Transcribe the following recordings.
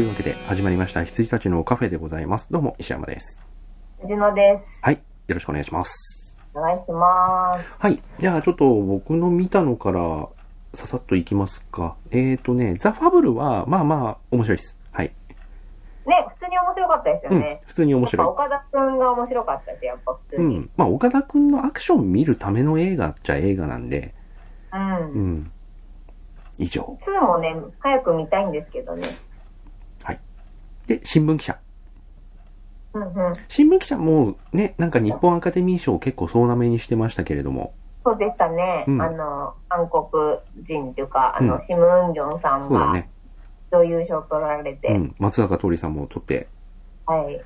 というわけで始まりました羊たちのカフェでございます。どうも石山です。藤野です。はい。よろしくお願いします。お願いします。はい。じゃあちょっと僕の見たのからささっといきますか。えーとね、ザ・ファブルはまあまあ面白いです。はい。ね、普通に面白かったですようんね。。普通に面白岡田くんが面白かったです、やっぱ普い。通に。うん。まあ岡田くんのアクション見るための映画っちゃ映画なんで、うん。うん。以上。2もね、早く見たいんですけどね。はい。で、新聞記者。うんうん。新聞記者もね、なんか日本アカデミー賞結構総なめにしてましたけれども、そうでしたね。うんあの、韓国人というか、あの、うんシム・ウンギョンさんがそうだね。女優賞取られて、うん。松坂桃李さんも撮って、はい。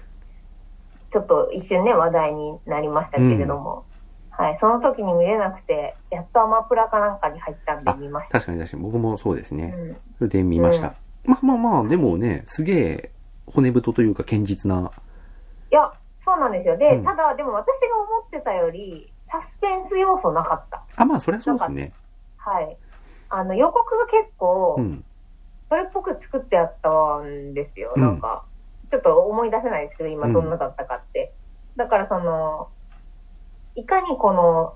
ちょっと一瞬ね、話題になりましたけれども、はい。その時に見れなくて、やっとアマプラかなんかに入ったんであ見ました。確かに確かに僕もそうですね。うん。それで見ました。まあまあまあ、でもね、すげえ骨太というか堅実な。いや、そうなんですよ。で、うんただ、でも私が思ってたより、サスペンス要素なかった。あ、まあそりゃそうですね。はい。あの、予告が結構う、ん。それっぽく作ってあったんですよ。うんなんか、ちょっと思い出せないですけど、今うんどんなだったかって。だからその、いかにこの、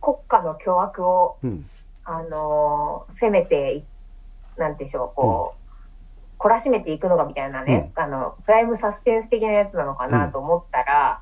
国家の巨悪を、うん。あのー攻めてい、なんでしょう、こう、懲らしめていくのかみたいなね、あの、プライムサスペンス的なやつなのかなと思ったら、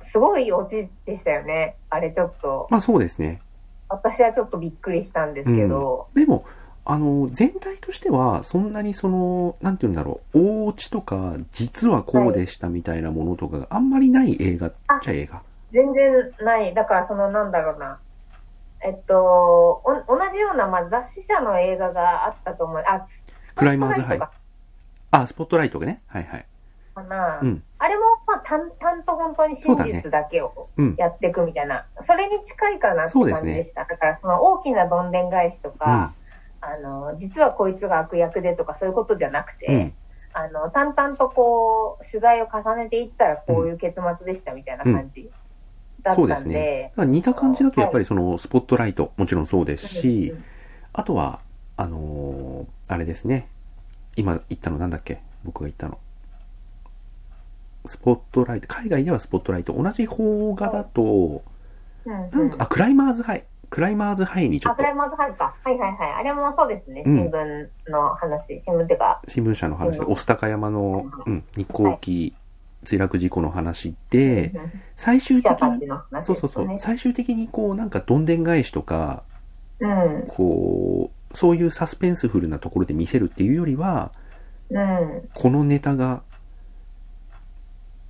すごいオチでしたよね。あれちょっと、まあそうですね。私はちょっとびっくりしたんですけど、でも、あの、全体としては、そんなにその、なんて言うんだろう、大落ちとか、実はこうでしたみたいなものとかがあんまりない映画っちゃ映画。全然ない。だからそのなんだろうな。えっと、お同じような、まあ、雑誌社の映画があったと思う。あ、クライマーズットライトあ、スポットライトがね。はいはい。かな。うん。あれも、まあ、淡々と本当に真実だけをうん。やっていくみたいな、それに近いかなって感じでした。だから、その大きなどんでん返しとか、あの、実はこいつが悪役でとかそういうことじゃなくて、うん。あの、淡々とこう、取材を重ねていったらこういう結末でしたみたいな感じだったんで、そうですね。似た感じだとやっぱりそのスポットライトもちろんそうですし、うんあとは、あのーあれですね。今言ったのなんだっけ？僕が言ったの。スポットライト、海外ではスポットライト。同じ邦画だと、うんなうんんか、あ、クライマーズハイ。クライマーズハイにちょあ、っとクライマーズハイか。はいはいはい。あれもそうですね。うん新聞の話。新聞っていうか、新聞社の話で、御巣鷹山の、うん、日航機墜落事故の話うで、ん最終的に、そうそうそう。最終的にこう、なんかどんでん返しとか、うん。こう、そういうサスペンスフルなところで見せるっていうよりは、うん。このネタが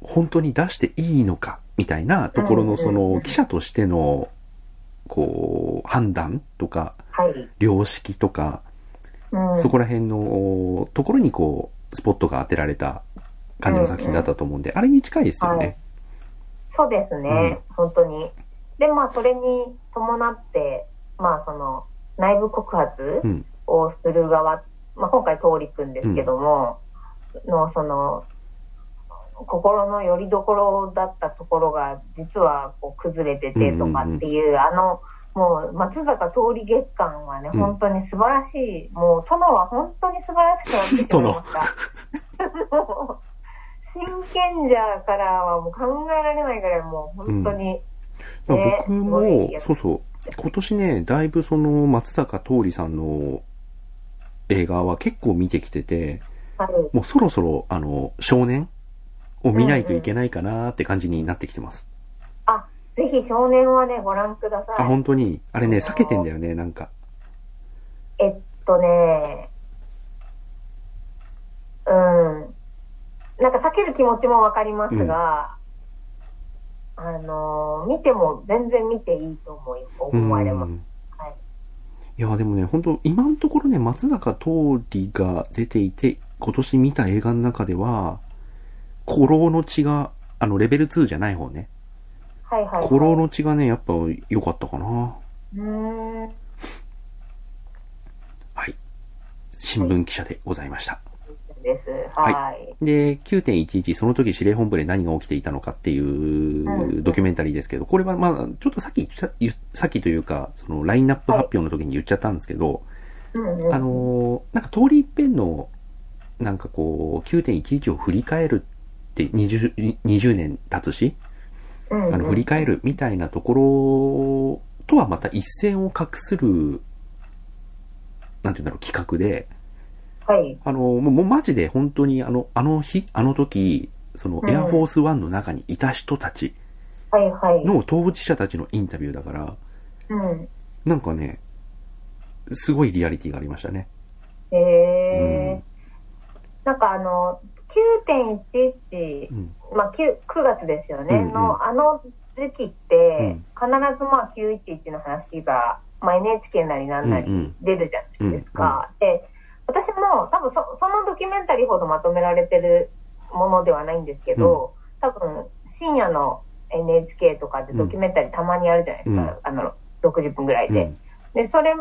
本当に出していいのかみたいなところのその記者としてのこう判断とかはい。良識とかうん。そこら辺のところにこうスポットが当てられた感じの作品だったと思うんであれに近いですよね。そうですね。本当に。で、まあ、それに伴って、まあ、その、内部告発うん。をする側、まあ、今回、通りくんですけども、の、その、心の拠り所だったところが、実はこう崩れててとかっていう、あの、もう、松坂通り月間はね、うん本当に素晴らしい。もう、殿は本当に素晴らしくなってしまいました。もう真剣者からはもう考えられないぐらいもう本当に、だからね僕もそうそう、今年ね、だいぶその松坂桃李さんの映画は結構見てきてて、はい、もうそろそろ、あの、少年を見ないといけないかなって感じになってきてます。あ、ぜひ少年はね、ご覧ください。あ、本当に？あれね、あのー避けてんだよね、なんか。えっとね、うん。なんか避ける気持ちもわかりますが、あの、見ても全然見ていいと思い、思われます。い。いや、でもね、本当今のところね、松坂桃李が出ていて、今年見た映画の中では、古老の血が、あの、レベル2じゃない方ね。はいはい、はい。古老の血がね、やっぱ良かったかな。うーん。はい。新聞記者でございました。です。はい。で、9.11、その時司令本部で何が起きていたのかっていうドキュメンタリーですけど、これはまあ、ちょっとさっきさっきというか、そのラインナップ発表の時に言っちゃったんですけど、あのーなんか通り一遍のなんかこう、9.11を振り返るって20、20年経つし、あの、振り返るみたいなところとはまた一線を画する、なんていうんだろう、企画で、はい。あの、もうもうマジで本当にあの、あの日、あの時、そのうんエアフォースワンの中にいた人たちはいはい。の当事者たちのインタビューだから、うん。なんかね、すごいリアリティがありましたね。へえ、なんかあの、9.11、うん。まあ、9, 9月ですよね、うんうんのあの時期って、必ずまあ911の話が、まあ、NHK なりなんなうんうんり出るじゃないですか。で、私も多分そそのドキュメンタリーほどまとめられてるものではないんですけど、多分深夜の NHK とかでドキュメンタリーたまにあるじゃないですか、うんあの60分ぐらいで。うん。で、それ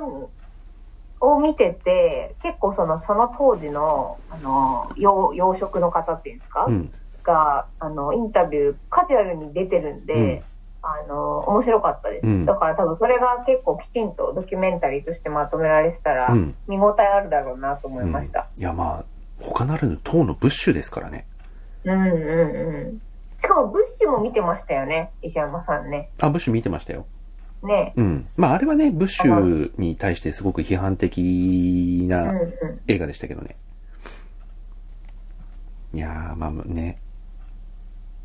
を見てて、結構その、その当時の、あの、養養殖の方っていうんですか、うん。が、あの、インタビュー、カジュアルに出てるんで、あの、面白かったです。うんだから多分それが結構きちんとドキュメンタリーとしてまとめられてたら、うん。見応えあるだろうなと思いました。いや、まあ、他ならぬ党のブッシュですからね。うん、うん、うん。しかも、ブッシュも見てましたよね、石山さんね。あ、ブッシュ見てましたよ。ね。うん。まあ、あれはね、ブッシュに対してすごく批判的うん、なう映画でしたけどね。いやー、まあね。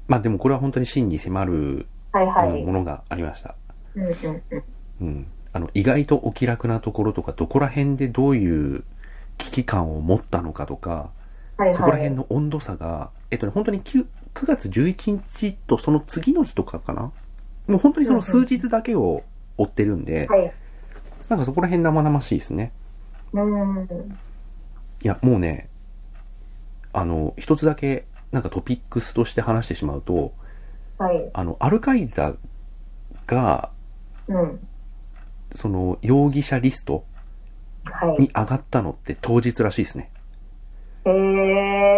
まあでもこれは本当に真に迫るん。はいはい。ものがありました。うん、うん、うん。うん。あの、意外とお気楽なところとか、どこら辺でどういう危機感を持ったのかとか、はいはい。そこら辺の温度差が、えっとね、本当に 9, 9月11日とその次の日とかかな？もう本当にその数日だけを追ってるんで、はい。なんかそこら辺生々しいですね。うん。いや、もうね、あの、一つだけ、なんかトピックスとして話してしまうと、はい。あの、アルカイダが、うん。その、容疑者リストはい。に上がったのって当日らしいですね。へ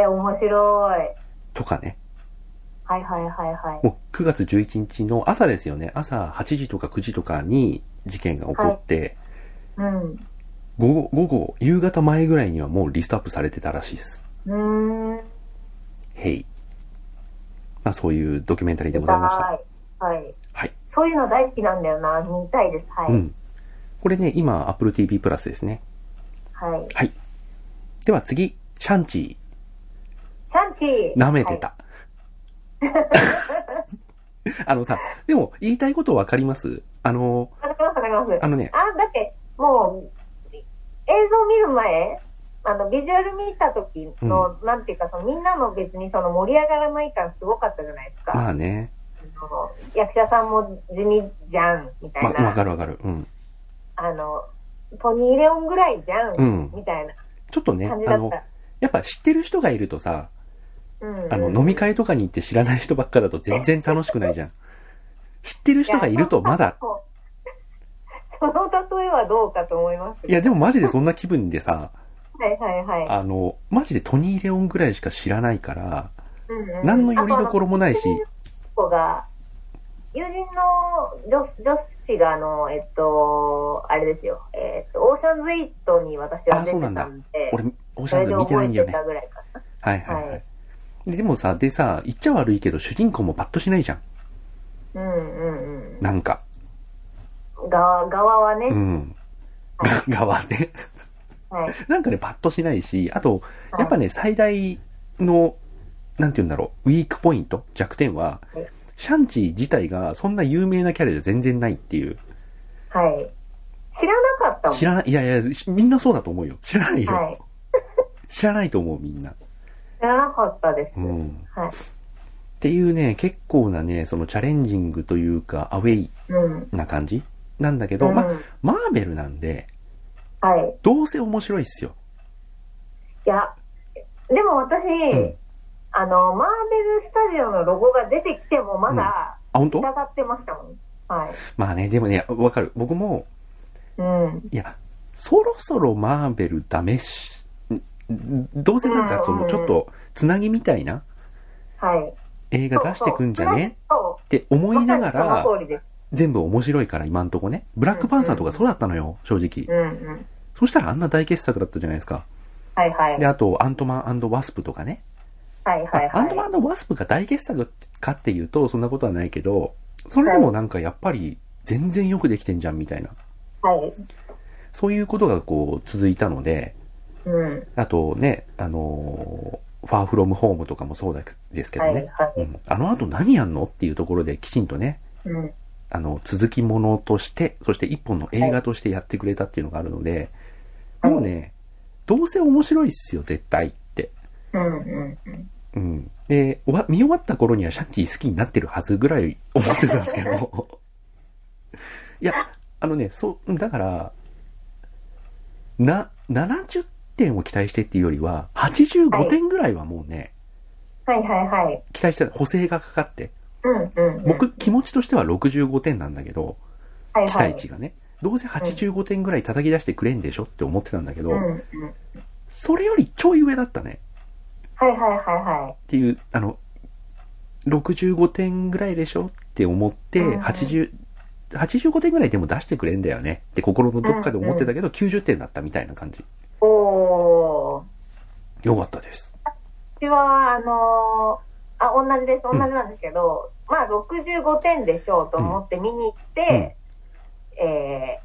えー、面白い。とかね。はいはいはいはい。もう9月11日の朝ですよね。朝8時とか9時とかに事件が起こって、うん。午後、午後、夕方前ぐらいにはもうリストアップされてたらしいです。うーん。へい。まあそういうドキュメンタリーでございました。はい。はい。はい。そういうの大好きなんだよな。見たいです。はい。うん。これね、今、Apple TV プラスですね。はい。はい。では次、シャンチシャンチー、ー。舐めてた。あのさ、でも言いたいことわかります？あの、はい。わかりますわかります。あのね、あ、だって、もう、映像見る前、あの、ビジュアル見た時の、なんていうか、そのみんなの別にその盛り上がらない感すごかったじゃないですか。まあね、役者さんも地味じゃん、みたいま、な。わかるわかる。うん。あの、トニー・レオンぐらいじゃん、うんみたいなちょっとね、あの。やっぱ知ってる人がいるとさ、うんうんあの、飲み会とかに行って知らない人ばっかだと全然楽しくないじゃん。知ってる人がいるとまだ、その例えはどうかと思います。いやでもマジでそんな気分でさ、はいはいはい。あの、マジでトニー・レオンぐらいしか知らないから、うんうん何のよりどころもないし、子が、友人の女女子が、あの、えっと、あれですよ、えっと、オーシャンズイットに私は出てたんで、俺、オーシャンズ見てないんだよね。覚えてたぐらいかな。はいはいははいい。ででもさ、でさ、言っちゃ悪いけど主人公もパッとしないじゃん。うんうんなんか。うん。側、側はね、うん。側で。はい。なんかね、パッとしないし、あと、はいやっぱね、最大の、なんて言うんだろう、ウィークポイント、弱点ははい、シャンチー自体がそんな有名なキャラじゃ全然ないっていう。はい。知らなかったもん。知らない、いやいや、みんなそうだと思うよ。知らないよ。はい。知らないと思う、みんな。知らなかったです。うん。はい。っていうね、結構なね、そのチャレンジングというか、アウェイうん。な感じなんだけど、うんま、マーベルなんで、はい。どうせ面白いっすよ。いや、でも私、んあの、マーベルスタジオのロゴが出てきてもまだあ、本当？疑ってましたもん。はい。まあね、でもね、わかる。僕も、うん。いや、そろそろマーベルダメし、んどうせなんかその、ちょっと、つなぎみたいなはい。映画出してくんじゃね？そって思う。いながらその通りです。全部面白いから今んとこね。ブラックパンサーとかそうだったのよ、正直。うんうん。そしたらあんな大傑作だったじゃないですか。はいはい。で、あと、アントマンワスプとかね。はいはいはい。アントマンワスプが大傑作かっていうと、そんなことはないけど、それでもなんかやっぱり全然よくできてんじゃんみたいな。はい。そういうことがこう続いたので、うん。あとね、あのーファーフロムホームとかもそうですけどはいね。はい。うん、あの後何やんのっていうところできちんとね、うん。あの、続きものとして、そして一本の映画としてやってくれたっていうのがあるので、はいもうね、どうせ面白いっすよ、絶対って。うんうんうん。うん。で、終わ見終わった頃にはシャンティ好きになってるはずぐらい思ってたんですけど。いや、あのね、そう、だから、な、70点を期待してっていうよりは、85点ぐらいはもうね、はいはいはい。期待してた補正がかかって、うんうんうん。僕、気持ちとしては65点なんだけど、期はいはい。待値がね。どうせ85点ぐらい叩き出してくれんでしょって思ってたんだけど、うんうん。それよりちょい上だったね。はいはいはいはい。っていう、あの、65点ぐらいでしょって思って、うんうん80、85点ぐらいでも出してくれんだよねって心のどっかで思ってたけど、90点だったみたいな感じ。おー。よかったです。うちは、あのーあ、同じです。同じなんですけど、まあ、65点でしょうと思って見に行って、え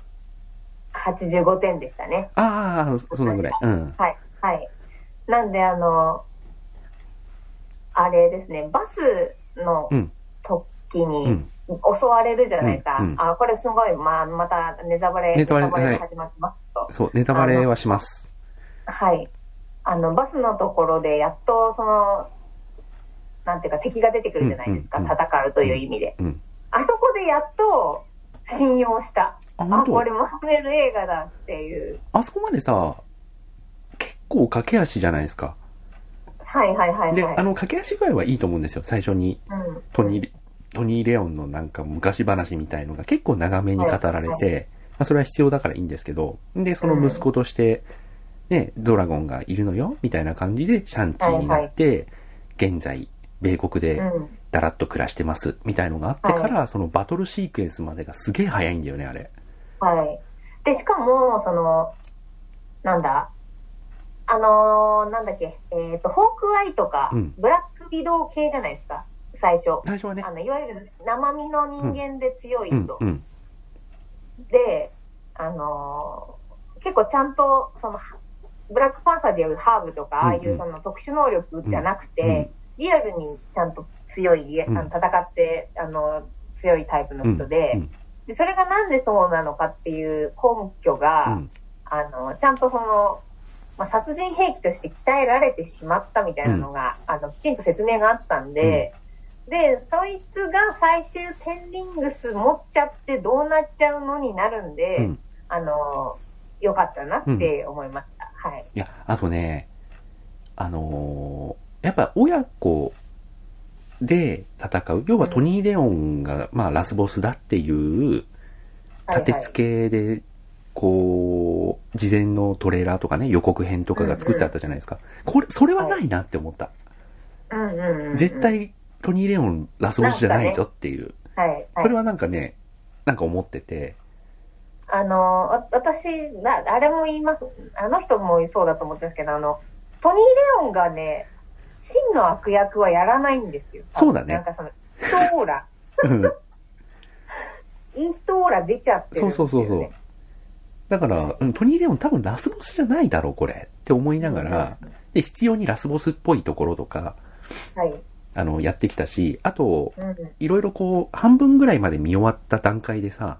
ー、85点でしたね。ああ、そんなぐらい。うん。はい、はい。なんで、あのあれですね、バスのうん。時うにん。襲われるじゃないか。うんうんあ、これすごい、まあ、またネタバレ、ネタバレはいが始まってますと。そう、ネタバレはします。はい。あの、バスのところで、やっと、その、なんていうか、敵が出てくるじゃないですか。戦うという意味で。うん。あそこでやっと、信用した。あ、これマーベル映画だっていう。あそこまでさ、結構駆け足じゃないですか。はいはいはいはい。で、あの、駆け足具合はいいと思うんですよ。最初に、うん、トニー、トニー・レオンのなんか昔話みたいのが結構長めに語られはいて、まあそれは必要だからいいんですけど、で、その息子として、ね、ドラゴンがいるのよ、みたいな感じでシャンチーになって、現在、米国でうん。だらっと暮らしてます、みたいのがあってから、そのバトルシークエンスまでがすげえ早いんだよね、あれ。はい。で、しかも、その、なんだ、あのーなんだっけ、えっ、と、ホークアイとか、うん。ブラックビドウ系じゃないですか、最初。最初はね。あ、の、いわゆる生身の人間で強いうん。人。、うん、で、あのー結構ちゃんと、その、ブラックパンサーでいうハーブとか、ああいうん。ううんその特殊能力じゃなくて、うん。うんリアルにちゃんと強い、あの戦って、あの、強いタイプの人で、うんで、それがなんでそうなのかっていう根拠が、うんあの、ちゃんとその、まあ、殺人兵器として鍛えられてしまったみたいなのが、あの、きちんと説明があったんで、で、そいつが最終テンリングス持っちゃってどうなっちゃうのになるんで、うん。あの、よかったなって思いました。はい。いや、あとね、あのーやっぱ親子で戦う。要はトニー・レオンが、まあ、ラスボスだっていう、はい立て付けで、こう、事前のトレーラーとかね、予告編とかが作ってあったじゃないですか。これ、それはないなって思った。うんうんうんうん。絶。対、トニー・レオンラスボスじゃないぞっていう。はい。はいそれはなんかね、なんか思ってて、あの、わ私、なあれも言います。あの人もそうだと思ってるんですけど、あの、トニー・レオンがね、真の悪役はやらないんですよ。そうだねなんかその、インストオーラ、うん インストオーラ出ちゃってるんですよ、ね。そうそうそうそうだから、うんトニー・レオン多分ラスボスじゃないだろう、これ。って思いながら、で、必要にラスボスっぽいところとか、はい。あの、やってきたし、あと、うん。いろいろこう、半分ぐらいまで見終わった段階でさ、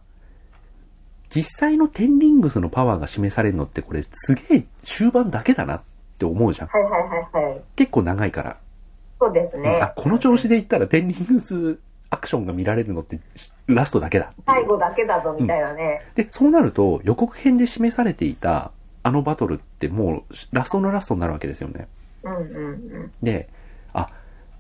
実際のテンリングスのパワーが示されるのってこれすげえ終盤だけだなって思うじゃん。はいはいはいはい。結構長いから。そうですね。あ、この調子でいったらテンリングスアクションが見られるのってラストだけだ最後だけだぞみたいなね。で、そうなると予告編で示されていたあのバトルってもうラストのラストになるわけですよね。うんうんうん。で、あ、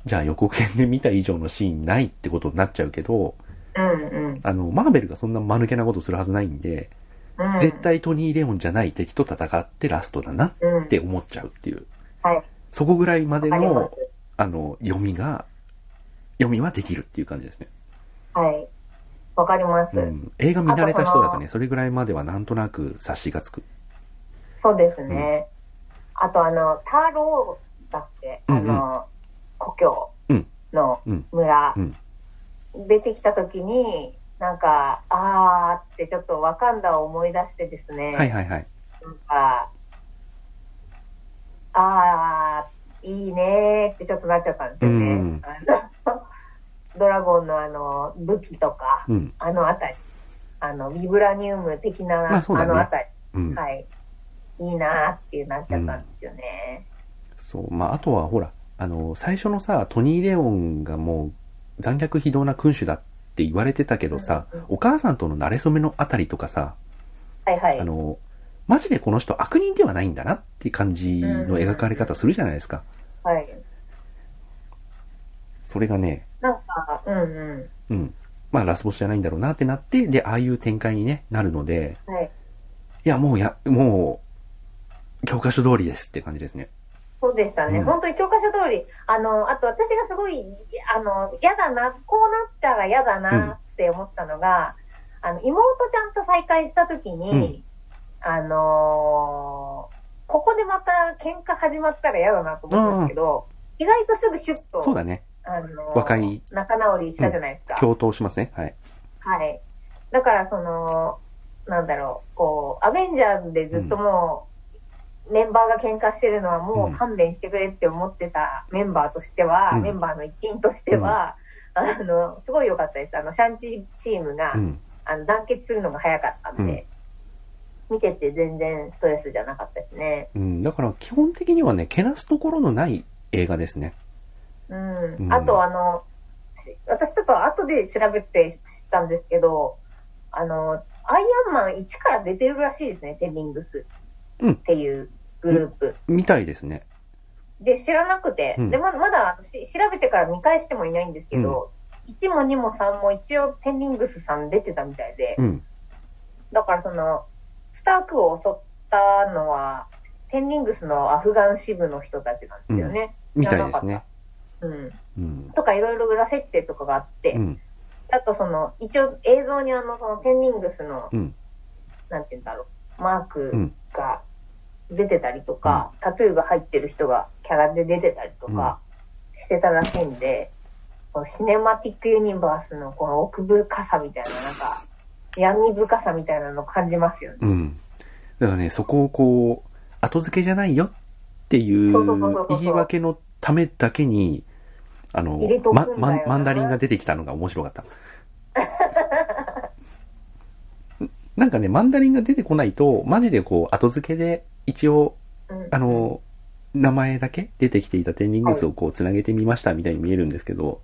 じゃあ予告編で見た以上のシーンないってことになっちゃうけど、うんうんあの、マーベルがそんな間抜けなことするはずないんで、うん。絶対トニー・レオンじゃない敵と戦ってラストだなっうん。て思っちゃうっていう。はい。そこぐらいまでの、あの、読みが、読みはできるっていう感じですね。す。はい。わかります。うん。映画見慣れた人だあとね、それぐらいまではなんとなく察しがつく。そうですね。あとあの、タローだっけ、うんうんあの、故郷のうん村、うん出てきた時に、なんか、あーってちょっとワカンダを思い出してですね、はいはいはい。なんか、あー、いいねーってちょっとなっちゃったんですよね。うん ドラゴンのあの、武器とか、うん。あのあたり、あの、ビブラニウム的な、まあねのあたり、うん。はい。いいなーってなっちゃったんですよね。そう。まあ、あとはほら、あの、最初のさ、トニー・レオンがもう残虐非道な君主だって言われてたけどさお母さんとの馴れ初めのあたりとかさ、はいはい。あの、マジでこの人悪人ではないんだなって感じの描かれ方するじゃないですか。はい。それがね、なんか、うんうん。うん。まあ、ラスボスじゃないんだろうなってなって、で、ああいう展開にね、なるので、はい。いや、もうや、もう、教科書通りですって感じですね。そうでしたね。うん本当に教科書通り、あの、あと私がすごい、あの、嫌だな、こうなったら嫌だなって思ったのが、あの、妹ちゃんと再会した時に、あのーここでまた喧嘩始まったら嫌だなと思ったんですけど、意外とすぐシュッと、そうだね。あの和解仲直りしたじゃないですか。共闘しますね。はい。はい。だから、その、なんだろう、こう、アベンジャーズでずっともう、メンバーが喧嘩してるのはもう勘弁してくれって思ってたメンバーとしては、うんメンバーの一員としては、あの、すごい良かったです。あの、シャンチチームが、うん。あの団結するのが早かったんで、見てて全然ストレスじゃなかったですね。うん。だから、基本的にはね、けなすところのない映画ですね。うん。うんあと、あの、し私ちょっと後で調べて知ったんですけど、あの、アイアンマン1から出てるらしいですね、テンリングスうんっていうグループ。みたいですね。で、知らなくて、うんで、ままだし調べてから見返してもいないんですけど、1も2も3も一応テンリングスさん出てたみたいで、うん。だからその、スタークを襲ったのは、テンリングスのアフガン支部の人たちなんですよね。みたいですね。うん。うん。とかいろいろ裏設定とかがあって、うん。あとその、一応映像にあの、そのテンリングスの、うん。なんて言うんだろう、マークうんが出てたりとか、タトゥーが入ってる人がキャラで出てたりとかしてたらしいんで、このシネマティックユニバースのこの奥深さみたいな、なんか、闇深さみたいなのを感じますよね。うん。だからね、そこをこう、後付けじゃないよっていうそうそうそうそうそう言い訳のためだけに、あの入れとくんだよ、なま、マンダリンが出てきたのが面白かった。なんかね、マンダリンが出てこないと、マジでこう、後付けで一応、うんあの、名前だけ出てきていたテンリングスをこう、つなげてみましたみたいに見えるんですけど、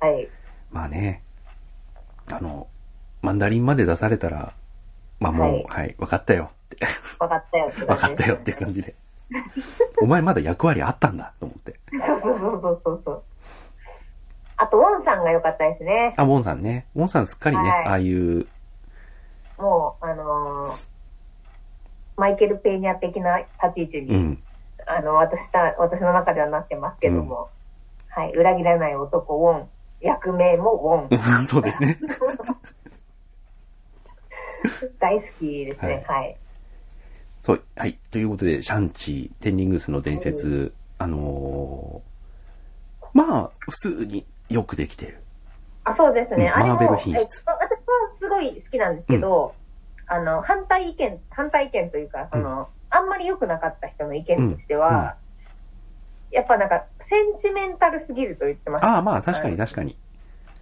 はい。まあね、あの、マンダリンまで出されたら、まあもう、はいはい、わかったよって。わかったよってわかったよって感じで。お前まだ役割あったんだと思って。そうそうそうそうそうそう。あと、ウォンさんが良かったですね。あ、ウォンさんね。ウォンさんすっかりね、はいああいう、もう、あのーマイケル・ペーニャ的な立ち位置に、うん。あの、私た、私の中ではなってますけども、はい、裏切らない男、ウォン。役名もウォン。そうですね。大好きですね。はい。そう、はい。ということで、シャンチー、テンリングスの伝説、あのーまあ、普通によくできてる。あ、そうですね。うんあれも、マーベル品質えっと私はすごい好きなんですけど、あの、反対意見、反対意見というか、その、あんまり良くなかった人の意見としては、やっぱなんか、センチメンタルすぎると言ってました。ああ、まあ、確かに確かに。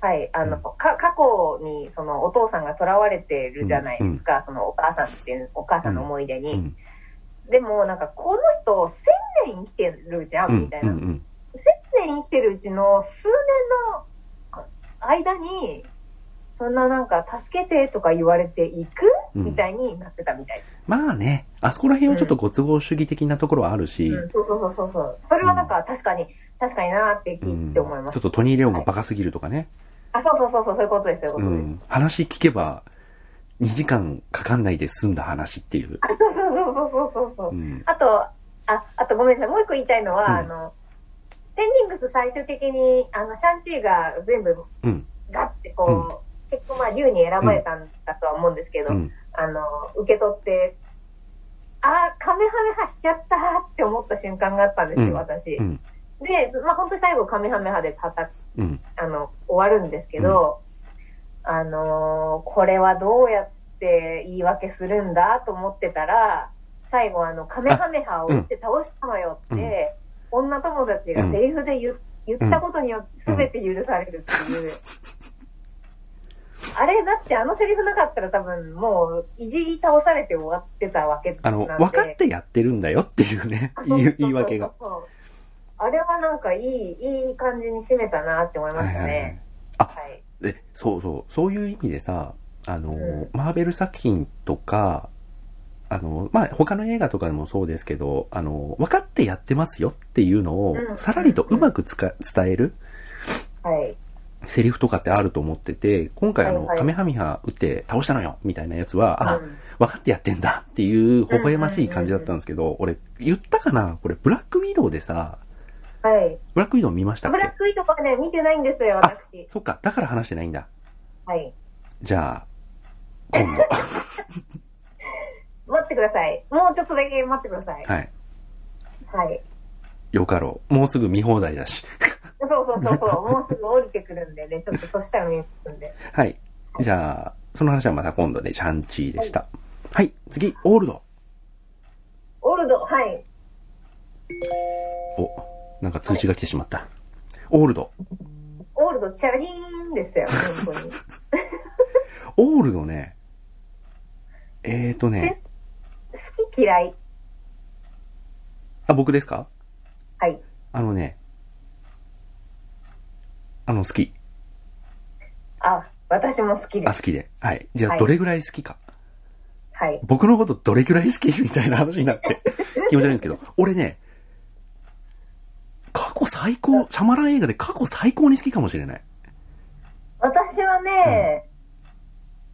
はい、あの、うんか、過去に、その、お父さんが囚われてるじゃないですか、その、お母さんっていう、お母さんの思い出に。うん。でも、なんか、この人、千年生きてるじゃ、うんん。みたいな。うん。うん。千年生きてるうちの数年の間に、そんななんか、助けてとか言われていく、うんみたいになってたみたいです。まあね、あそこら辺はちょっとご都合主義的なところはあるし、うん、そうそうそうそうそう。それはなんか、確かに、確かになって聞いて思います。ちょっとトニー・レオンがバカすぎるとかね。あ、そうそうそうそう、そういうことです、そういうことです。うん。話聞けば、2時間かかんないで済んだ話っていう。あ、そうそうそうそうそうそうそう。うん。あと、あ、あとごめんなさい。もう一個言いたいのは、うんあの、テンリングス最終的に、あの、シャンチーが全部うん。ガッてこう、結構まあ、竜に選ばれたんだとは思うんですけど、うん。あの、受け取って、あー、カメハメハしちゃったって思った瞬間があったんですよ、うん私。うん。で、まあ本当に最後カメハメハで叩うん。あの、終わるんですけど、あのーこれはどうやって言い訳するんだと思ってたら、最後あの、カメハメハを打って倒したのよって、女友達がセリフで言,、言ったことによって全て許されるっていう。あれ、だってあのセリフなかったら多分もう、いじり倒されて終わってたわけ。あの、分かってやってるんだよっていうね、言い訳が。。あれはなんかいい、いい感じに締めたなって思いましたね。あ、はい。で、そうそう、そういう意味でさ、あの、うんマーベル作品とか、あの、まあ、他の映画とかでもそうですけど、あの、分かってやってますよっていうのをう、んさらりとうまくつか伝えるはい。セリフとかってあると思ってて、今回あの、はいはいカメハミハ打って倒したのよみたいなやつは、あ、うん分かってやってんだっていう微笑ましい感じだったんですけど、俺、言ったかなこれ、ブラックウィドウでさ、はい。ブラックウィドウ見ましたっけ？ブラックウィートとかね、見てないんですよ、あ私。そっか、だから話してないんだ。はい。じゃあ、今度。待ってください。もうちょっとだけ待ってください。はい。はい。よかろう。もうすぐ見放題だし。そうそうそうそう。もうすぐ降りてくるんでね、ちょっとそしたら見えるんで。はい。じゃあ、その話はまた今度で、シャンチーでした。はい、次、オールド。オールド、はい。お、なんか通知が来てしまった。オールド。オールド、チャリーンですよ、本当に。オールドね、えーとね、好き嫌い。あ、僕ですか？はい。あのね、あの、好き。あ、私も好きであ、す。好きで。はい。じゃあ、はいどれぐらい好きか。はい。僕のことどれぐらい好きみたいな話になって、気持ち悪いんですけど、俺ね、過去最高、シャマラン映画で過去最高に好きかもしれない。私はね、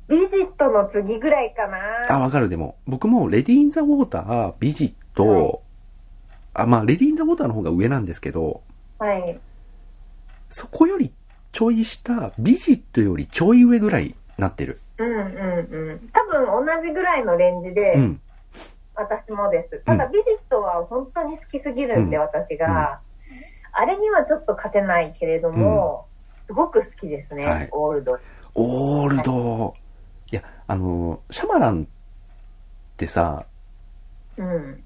ビジットの次ぐらいかあ、な。わかる。でも、僕もレディー・イン・ザ・ウォーター、ビジット、あ、まあ、レディー・イン・ザ・ウォーターの方が上なんですけど、はい。そこよりちょい下、ビジットよりちょい上ぐらいなってる。うんうんうん。多分同じぐらいのレンジで、うん。私もです。ただ、ビジットは本当に好きすぎるんで、うん私が、あれにはちょっと勝てないけれども、すごく好きですね、はいオールド。オールド。いや、あの、シャマランってさ、うん。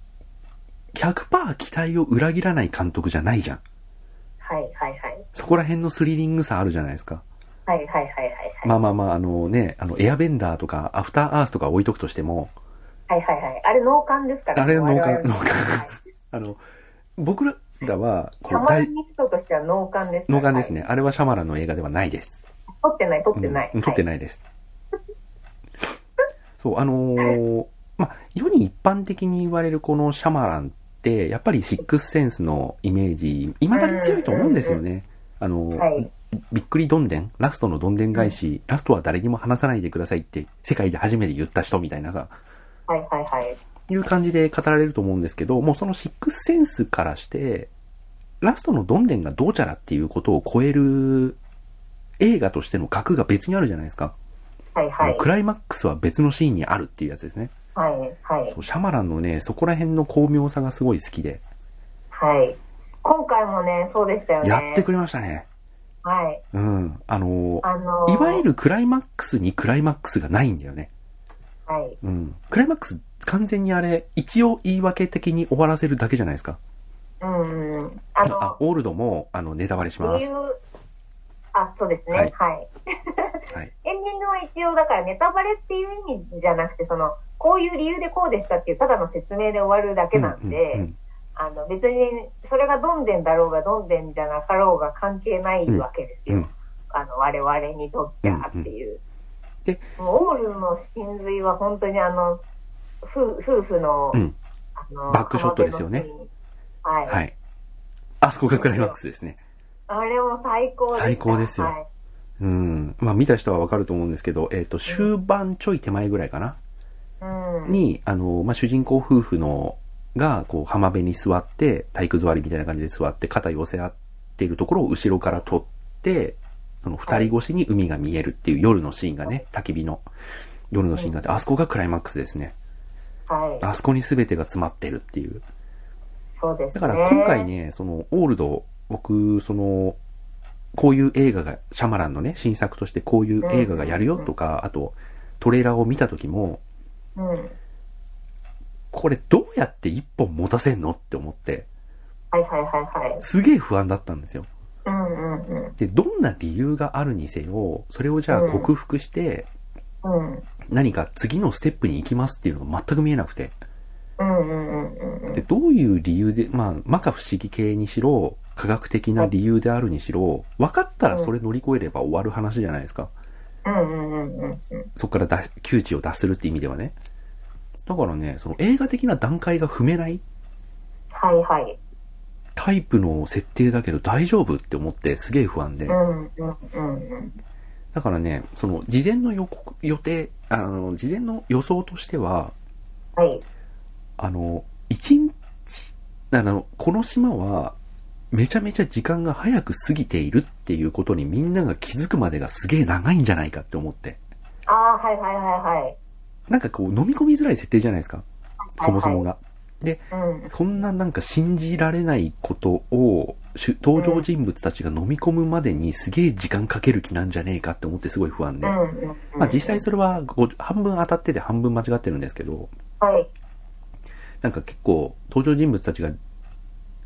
100%期待を裏切らない監督じゃないじゃん。はいはいはい。そこら辺のスリリングさあるじゃないですか。はいはいはいはいはい。まあまあまあ、あのね、あの、エアベンダーとか、アフターアースとか置いとくとしても、はいはいはい。あれ農館ですからあれ農館我々の農館はい あの、僕らは、こう、シャマラニストとしては農館です。農館ですね。あれはシャマランの映画ではないです。はい。撮ってない、撮ってない。うん撮ってい。ないです。そう、あのーまあ、世に一般的に言われるこのシャマランって、やっぱりシックスセンスのイメージ、未だに強いと思うんですよね。あのーはいびっくりどんでん、ラストのどんでん返し、ラストは誰にも話さないでくださいって、世界で初めて言った人みたいなさ、はいはいはい。いう感じで語られると思うんですけど、もうそのシックスセンスからして、ラストのどんでんがどうちゃらっていうことを超える映画としての格が別にあるじゃないですか。はいはい。クライマックスは別のシーンにあるっていうやつですね。はいはいそうシャマランのね、そこら辺の巧妙さがすごい好きで、はい。今回もね、そうでしたよね。やってくれましたね。はい。うん。あのあのーいわゆるクライマックスにクライマックスがないんだよね。はい。うん。クライマックス、完全にあれ、一応言い訳的に終わらせるだけじゃないですか。うんうん。あの、あ、オールドも、あの、ネタバレします。あ、そうですね。ははいい。はい。エンディングは一応、だからネタバレっていう意味じゃなくて、その、こういう理由でこうでしたっていう、ただの説明で終わるだけなんで、うんうんあの、別に、それがどんでんだろうが、どんでんじゃなかろうが関係ないわけですよ。うんうんあの、我々にとっちゃっていう。でもうオールの真髄は本当にあの、夫夫婦の、うんあの、バックショットですよね。はい。はい。あそこがクライマックスですね。あれも最高でした。最高ですよはい。うん。まあ、見た人はわかると思うんですけど、えっ、と、終盤ちょい手前ぐらいかな？うん。に、あの、まあ、主人公夫婦の、が、こう、浜辺に座って、体育座りみたいな感じで座って、肩寄せ合っているところを後ろから撮って、その二人越しに海が見えるっていう夜のシーンがね、焚き火の夜のシーンがあって、あそこがクライマックスですね。はい。あそこに全てが詰まってるっていう。そうですね。だから今回ね、その、オールド、僕、その、こういう映画が、シャマランのね、新作としてこういう映画がやるよとか、あと、トレーラーを見た時も、うん。これどうやって一本持たせんのって思って、はいはいはいはい。すげえ不安だったんですよ。うんうんうん。で、どんな理由があるにせよ、それをじゃあうん克服して、うん。何か次のステップに行きますっていうのが全く見えなくて。うんうんうんうんで、どういう理由で、まあ、摩訶不思議系にしろ、科学的な理由であるにしろ、分かったらそれ乗り越えれば終わる話じゃないですか。うんうんうんうんうん。そこから脱窮地を脱するって意味ではね。だからね、その映画的な段階が踏めないはいはい。タイプの設定だけど大丈夫って思ってすげえ不安でう。んうんうんうん。だからね、その事前の予告、予定、あの、事前の予想としては、はい。あの、一日、あの、この島は、めちゃめちゃ時間が早く過ぎているっていうことにみんなが気づくまでがすげえ長いんじゃないかって思って。ああ、はいはいはいはい。なんかこう飲み込みづらい設定じゃないですか。そもそもが。で、うん。そんななんか信じられないことを、主登場人物たちが飲み込むまでにすげえ時間かける気なんじゃねえかって思ってすごい不安で。まあ実際それはご半分当たってて半分間違ってるんですけど、はい。なんか結構登場人物たちが、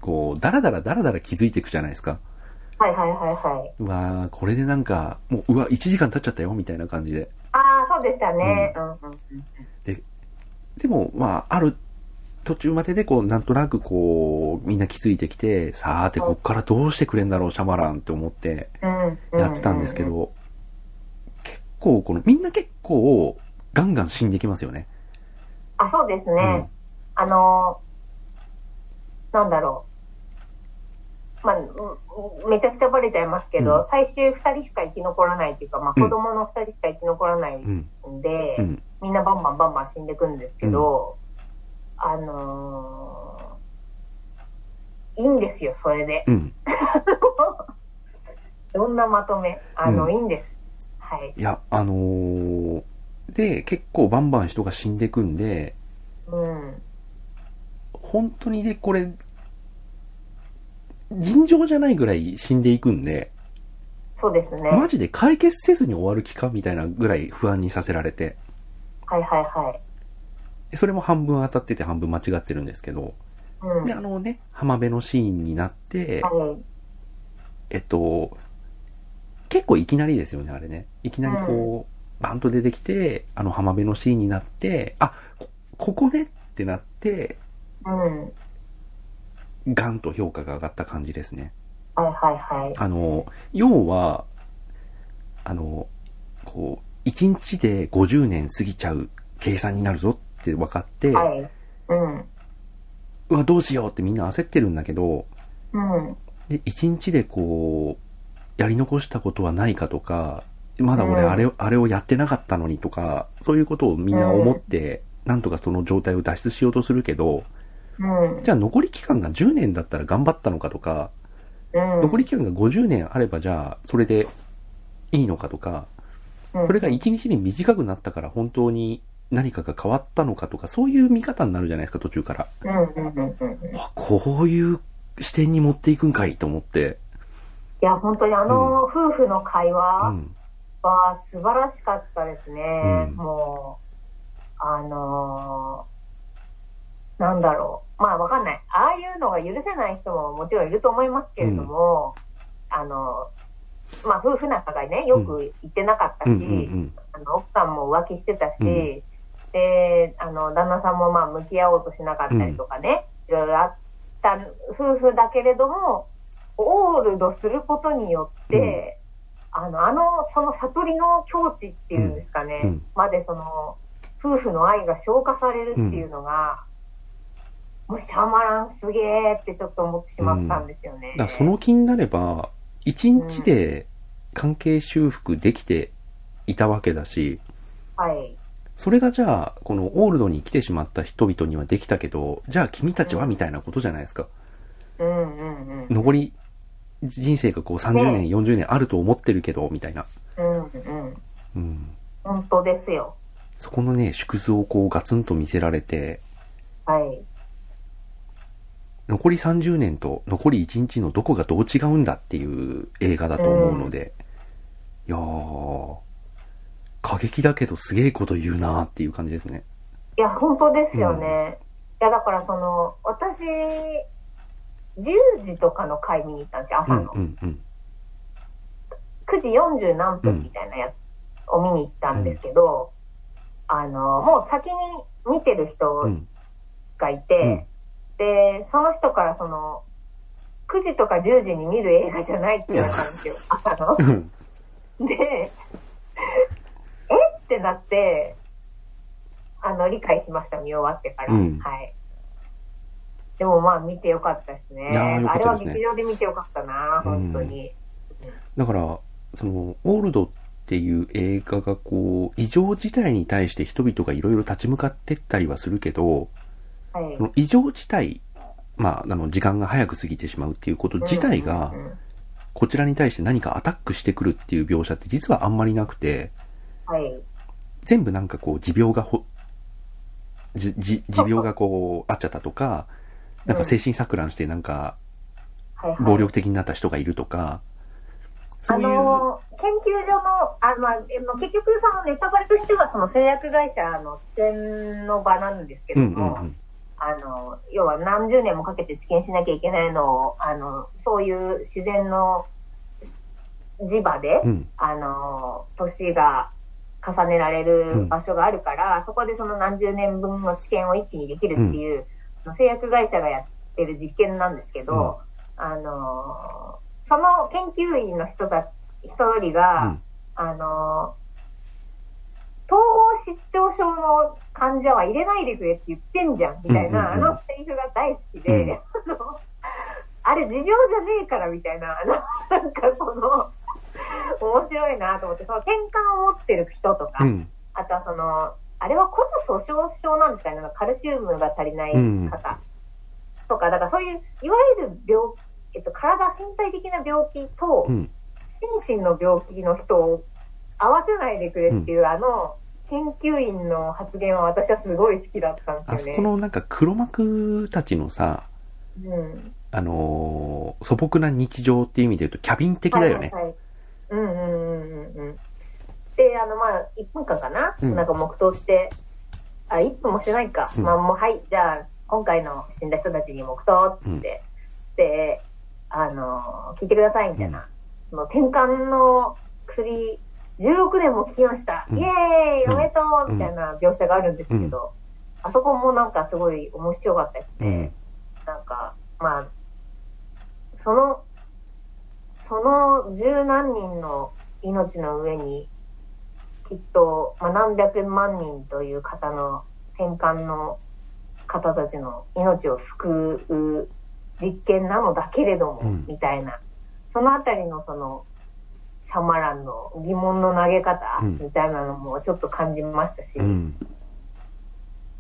こう、ダラダラダラダラ気づいていくじゃないですか。はいはいはいはい。うわーこれでなんか、もう、うわ、1時間経っちゃったよ、みたいな感じで。ああ、そうでしたね。うんうんうん。でも、まあ、ある途中までで、こう、なんとなくこう、みんな気づいてきて、さーて、こっからどうしてくれんだろう、シャマランって思ってうんうん。やってたんですけ。ど、結構、この、みんな結構、ガンガン死んできますよね。あ、そうですね。あのー、なんだろう。まあ、うんめちゃくちゃバレちゃいますけど、うん最終2人しか生き残らないっていうか、まあ、うん子供の2人しか生き残らないうん。んで、うん。みんなバンバンバンバン死んでくんですけど、あのーいいんですよ、それで。うん。どんなまとめ。あの、うんいいんです。はい。いや、あのー、で、結構バンバン人が死んでくんで、うん。本当にね、これ、尋常じゃないぐらい死んでいくんで、そうですね。マジで解決せずに終わる気かみたいなぐらい不安にさせられて、はいはいはい。でそれも半分当たってて半分間違ってるんですけど、うん。で、あのね、浜辺のシーンになって、はい。えっと、結構いきなりですよね、あれね。いきなりこう、バンと出てきて、あの浜辺のシーンになって、あ、こここねってなって、うん。ガンと評価が上がった感じですね。はいはいはい。あの、要は、あの、こう、1日で50年過ぎちゃう計算になるぞって分かって、はい。うん。うわ、どうしようってみんな焦ってるんだけど、うん。で、1日でこう、やり残したことはないかとか、まだ俺うんあれを、あれをやってなかったのにとか、そういうことをみんな思って、なんとかその状態を脱出しようとするけど、うん。じゃあ残り期間が10年だったら頑張ったのかとか、うん。残り期間が50年あればじゃあそれでいいのかとか、うん、それが1日に短くなったから本当に何かが変わったのかとか、そういう見方になるじゃないですか、途中から。こういう視点に持っていくんかいと思って。や、本当にあの夫婦の会う話ん。は素晴らしかったですね。うんもう、あのーなんだろう。まあわかんない。ああいうのが許せない人ももちろんいると思いますけれども、あの、まあ夫婦仲がね、よく言ってなかったし、うん。うんうん。あの奥さんも浮気してたし、うん。で、あの、旦那さんもまあ向き合おうとしなかったりとかね、いろいろあった夫婦だけれども、オールドすることによって、あの、あの、その悟りの境地っていうんですかね、うん。うん。までその、夫婦の愛が消化されるっていうのが、もうシャマランすげーってちょっと思ってしまったんですよね。だからその気になれば、1日で関係修復できていたわけだし、はい。それがじゃあ、このオールドに来てしまった人々にはできたけど、じゃあ君たちはみたいなことじゃないですか。うんうんうん。残り人生がこう30年、ね40年あると思ってるけど、みたいな。うんうん。うん。本当ですよ。そこのね、縮図をこうガツンと見せられて、はい。残り30年と残り1日のどこがどう違うんだっていう映画だと思うので、いやー、過激だけどすげえこと言うなーっていう感じですね。いや、本当ですよね。いや、だからその、私、10時とかの回見に行ったんですよ、うん朝の。うんうん。9時40何分みたいなやつを見に行ったんですけど、あの、もう先に見てるう人ん。がいて、で、その人からその、9時とか10時に見る映画じゃないって言われたんですよ、朝の。うん。で、え？ってなって、あの、理解しました、見終わってから。うんはい。でもまあ見てよかったですね。いやーよかあれは劇場で見てよかったな、本当に。だから、その、オールドっていう映画がこう、異常事態に対して人々がいろいろ立ち向かってったりはするけど、はいそ。の異常事態、まあ、あの、時間が早く過ぎてしまうっていうこと自体がう、んうんうんこちらに対して何かアタックしてくるっていう描写って実はあんまりなくて、はい。全部なんかこう、持病がほ、じ、じ、持病がこう、あっちゃったとか、なんか精神錯乱してなんか。暴力的になった人がいるとか、そあういう、のー研究所の、あまあ、結局そのネタバレとしてはその製薬会社の治験の場なんですけうんうんども、うん。あの、要は何十年もかけて治験しなきゃいけないのを、あの、そういう自然の磁場で、うん。あの、年が重ねられる場所があるから、そこでその何十年分の治験を一気にできるっていう、製薬会社がやってる実験なんですけど、あの、その研究員の人だ、一人が、うん。あの、統合失調症の患者は入れないでくれって言ってんじゃん、みたいな、うんうんうん。あのセリフが大好きで、あの、あれ持病じゃねえから、みたいな、あの、なんかその、面白いなと思って、その転換を持ってる人とか、うん。あとはその、あれは骨粗鬆症なんですかね、なんかカルシウムが足りない方。とか、だからそういう、いわゆる病、えっと、体、身体的な病気とう、ん。心身の病気の人を合わせないでくれっていう、あの、研究員の発言は私はすごい好きだったんあですよね。そこのなんか黒幕たちのさ、うん。あのー素朴な日常っていう意味で言うとキャビン的だよね。はいはいはいうんうんうんうんうん。で、あの、まあ、1分間かな、うんなんか黙祷して、あ、1分もしてないか。うんまあ、もう、はい、じゃあ、今回の死んだ人たちに黙祷っつって、で、あの、聞いてくださいみたいな。その転換の薬、16年も聞きました。うんイエーイおめでとうみたいな描写があるんですけど、あそこもなんかすごい面白かったですね。うん。なんか、まあ、その、その十何人の命の上に、きっと、まあ、何百万人という方の転換の方たちの命を救う実験なのだけれども、うんみたいな、そのあたりのその、シャマランの疑問の投げ方うん。みたいなのもちょっと感じましたし、うん。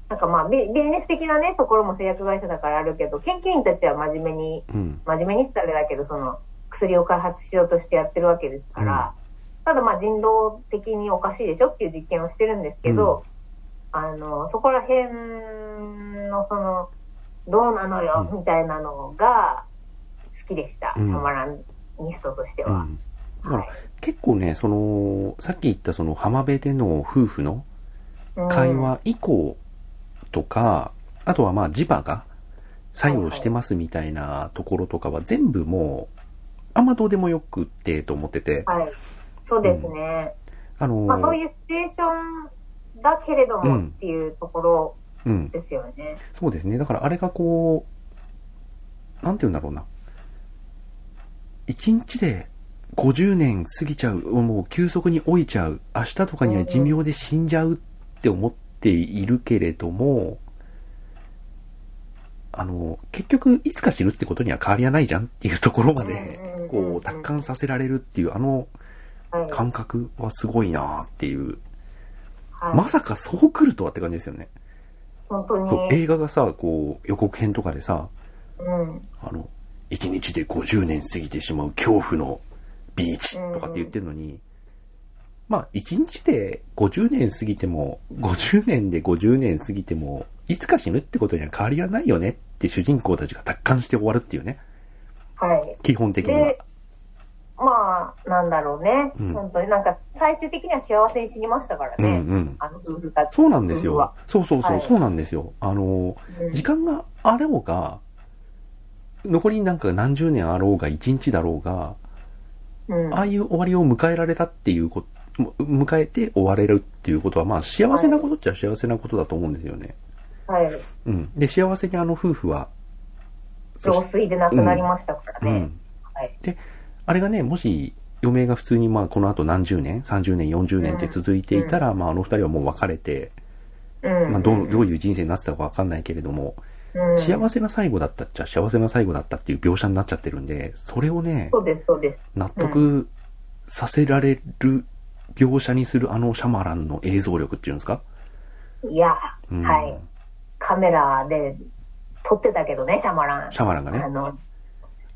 なんかまあビビジネス的なね、ところも製薬会社だからあるけど、研究員たちは真面目に、うん。真面目にってあれだけど、その薬を開発しようとしてやってるわけですから、ただまあ人道的におかしいでしょっていう実験をしてるんですけど、あの、そこら辺のその、どうなのよ、うん。みたいなのが好きでした、うん。シャマランニストとしては。うん。だからはい結構ね、その、さっき言ったその浜辺での夫婦のうん会話以降とか、あとはまあ磁場が作用してますみたいなところとかは全部もう、あんまどうでもよくってと思ってて、はい。そうですね。あのーまあそういうシチュエーションだけれどもっていうところうん。ですよね。そうですね。だからあれがこう、なんて言うんだろうな。一日で50年過ぎちゃう、もう急速に老いちゃう、明日とかには寿命で死んじゃうって思っているけれども、あの、結局いつか死ぬってことには変わりはないじゃんっていうところまでこう、達観させられるっていうあのはい。感覚はすごいなっていう。はいまさかそう来るとはって感じですよね。本当に。映画がさ、こう、予告編とかでさ、うん。あの、1日で50年過ぎてしまう恐怖のビーチとかって言ってるのに、まあ、1日で50年過ぎても、50年で50年過ぎても、いつか死ぬってことには変わりはないよねって主人公たちが達観して終わるっていうね。はい。基本的にはで。まあ、なんだろうね。うん本当になんか、最終的には幸せに死にましたからうんね。うん。あの夫婦たち。そうなんですよ。そうそうそう、はいそうなんですよ。あの、うん時間があろうが、残りなんか何十年あろうが、1日だろうが、うんああいう終わりを迎えられたっていうこと、も迎えて終われるっていうことは、まあ幸せなことっちゃ幸せなことだと思うんですよね。はい。うん。で、幸せにあの夫婦は、老衰で亡くなりましたからね。うん。はい。あれがね、もし、余命が普通にまあこの後何十年、30年、40年って続いていたら、まああの二人はもう別れて、うん。まあどう、どういう人生になってたかわかんないけれども、うん、幸せな最後だったっちゃ幸せな最後だったっていう描写になっちゃってるんで、それをね、そうです、そうです。納得させられる描写にするあのシャマランの映像力っていうんですか？いや、うんはい。カメラで撮ってたけどね、シャマラン。シャマランがね。あの、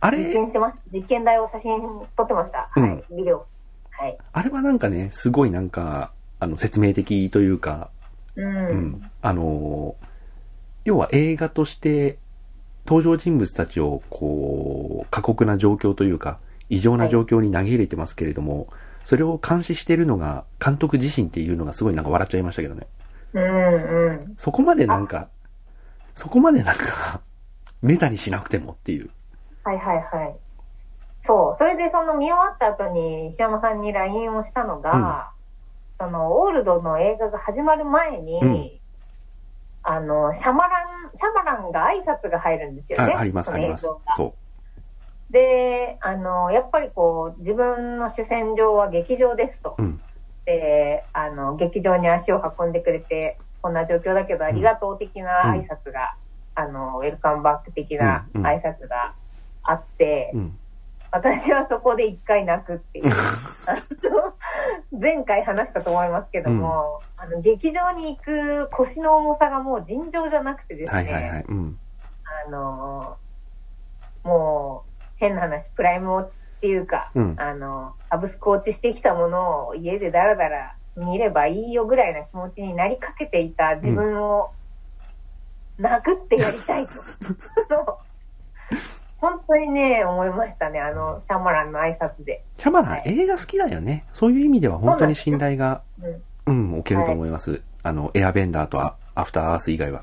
あ実れ、験してました。実験台を写真撮ってました。うんはい。ビデオ。はい。あれはなんかね、すごいなんか、あの、説明的というか、うん。うん。あのー要は映画として、登場人物たちを、こう、過酷な状況というか、異常な状況に投げ入れてますけれども、それを監視してるのが、監督自身っていうのがすごいなんか笑っちゃいましたけどね。うん、うん。そこまでなんか、そこまでなんか、メタにしなくてもっていう。はいはいはい。そう。それでその見終わった後に石山さんに LINE をしたのが、そのオールドの映画が始まる前に、うんあの、シャマラン、シャマランが挨拶が入るんですよね。ああります、あります。そで、あの、やっぱりこう、自分の主戦場は劇場ですと。う。うん。で、あの、劇場に足を運んでくれて、こんな状況だけどありがとう的な挨拶が、あの、ウェルカムバック的なうんうん挨拶があって、うん。私はそこで一回泣くっていう。前回話したと思いますけども、あの、劇場に行く腰の重さがもう尋常じゃなくてですね、はいはいはい。うん。あの、もう、変な話、プライム落ちっていうか、うんあの、サブスク落ちしてきたものを家でダラダラ見ればいいよぐらいな気持ちになりかけていた自分を、殴ってやりたいと。本当にね、思いましたね、あの、シャマランの挨拶で。シャマラン、はい映画好きだよね。そういう意味では本当に信頼が、うんうん、置けると思います。あの、エアベンダーとアアフターアース以外は。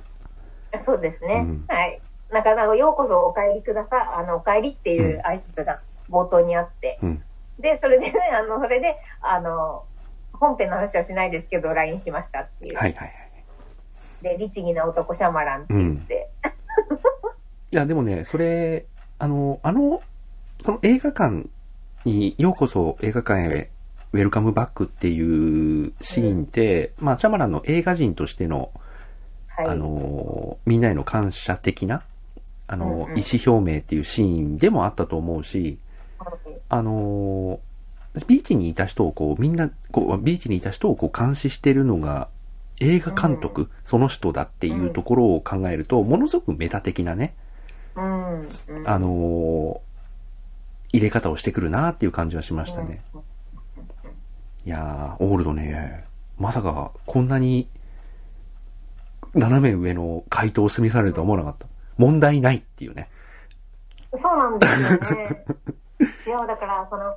そうですね。うんはい。なんか、なんかようこそお帰りください。あの、お帰りっていう挨拶が冒頭にあって。うん。で、それでね、あの、それで、あの、本編の話はしないですけど、LINE しましたっていう。はいはいはい。で、律儀な男シャマランって言って。いや、でもね、それ、あの、あの、その映画館にようこそ映画館へウェルカムバックっていうシーンって、まあ、シャマランの映画人としての、はい。あの、みんなへの感謝的な、あの、うんうん。意思表明っていうシーンでもあったと思うし、あの、ビーチにいた人をこう、みんな、こう、ビーチにいた人をこう監視してるのが、映画監督、その人だっていうところを考えると、ものすごくメタ的なね、うん。うん。あの入れ方をしてくるなっていう感じはしましたね。いやー、オールドね、まさかこんなに斜め上の回答を済みされるとは思わなかった。問題ないっていうね。そうなんですよね。いや、だから、その、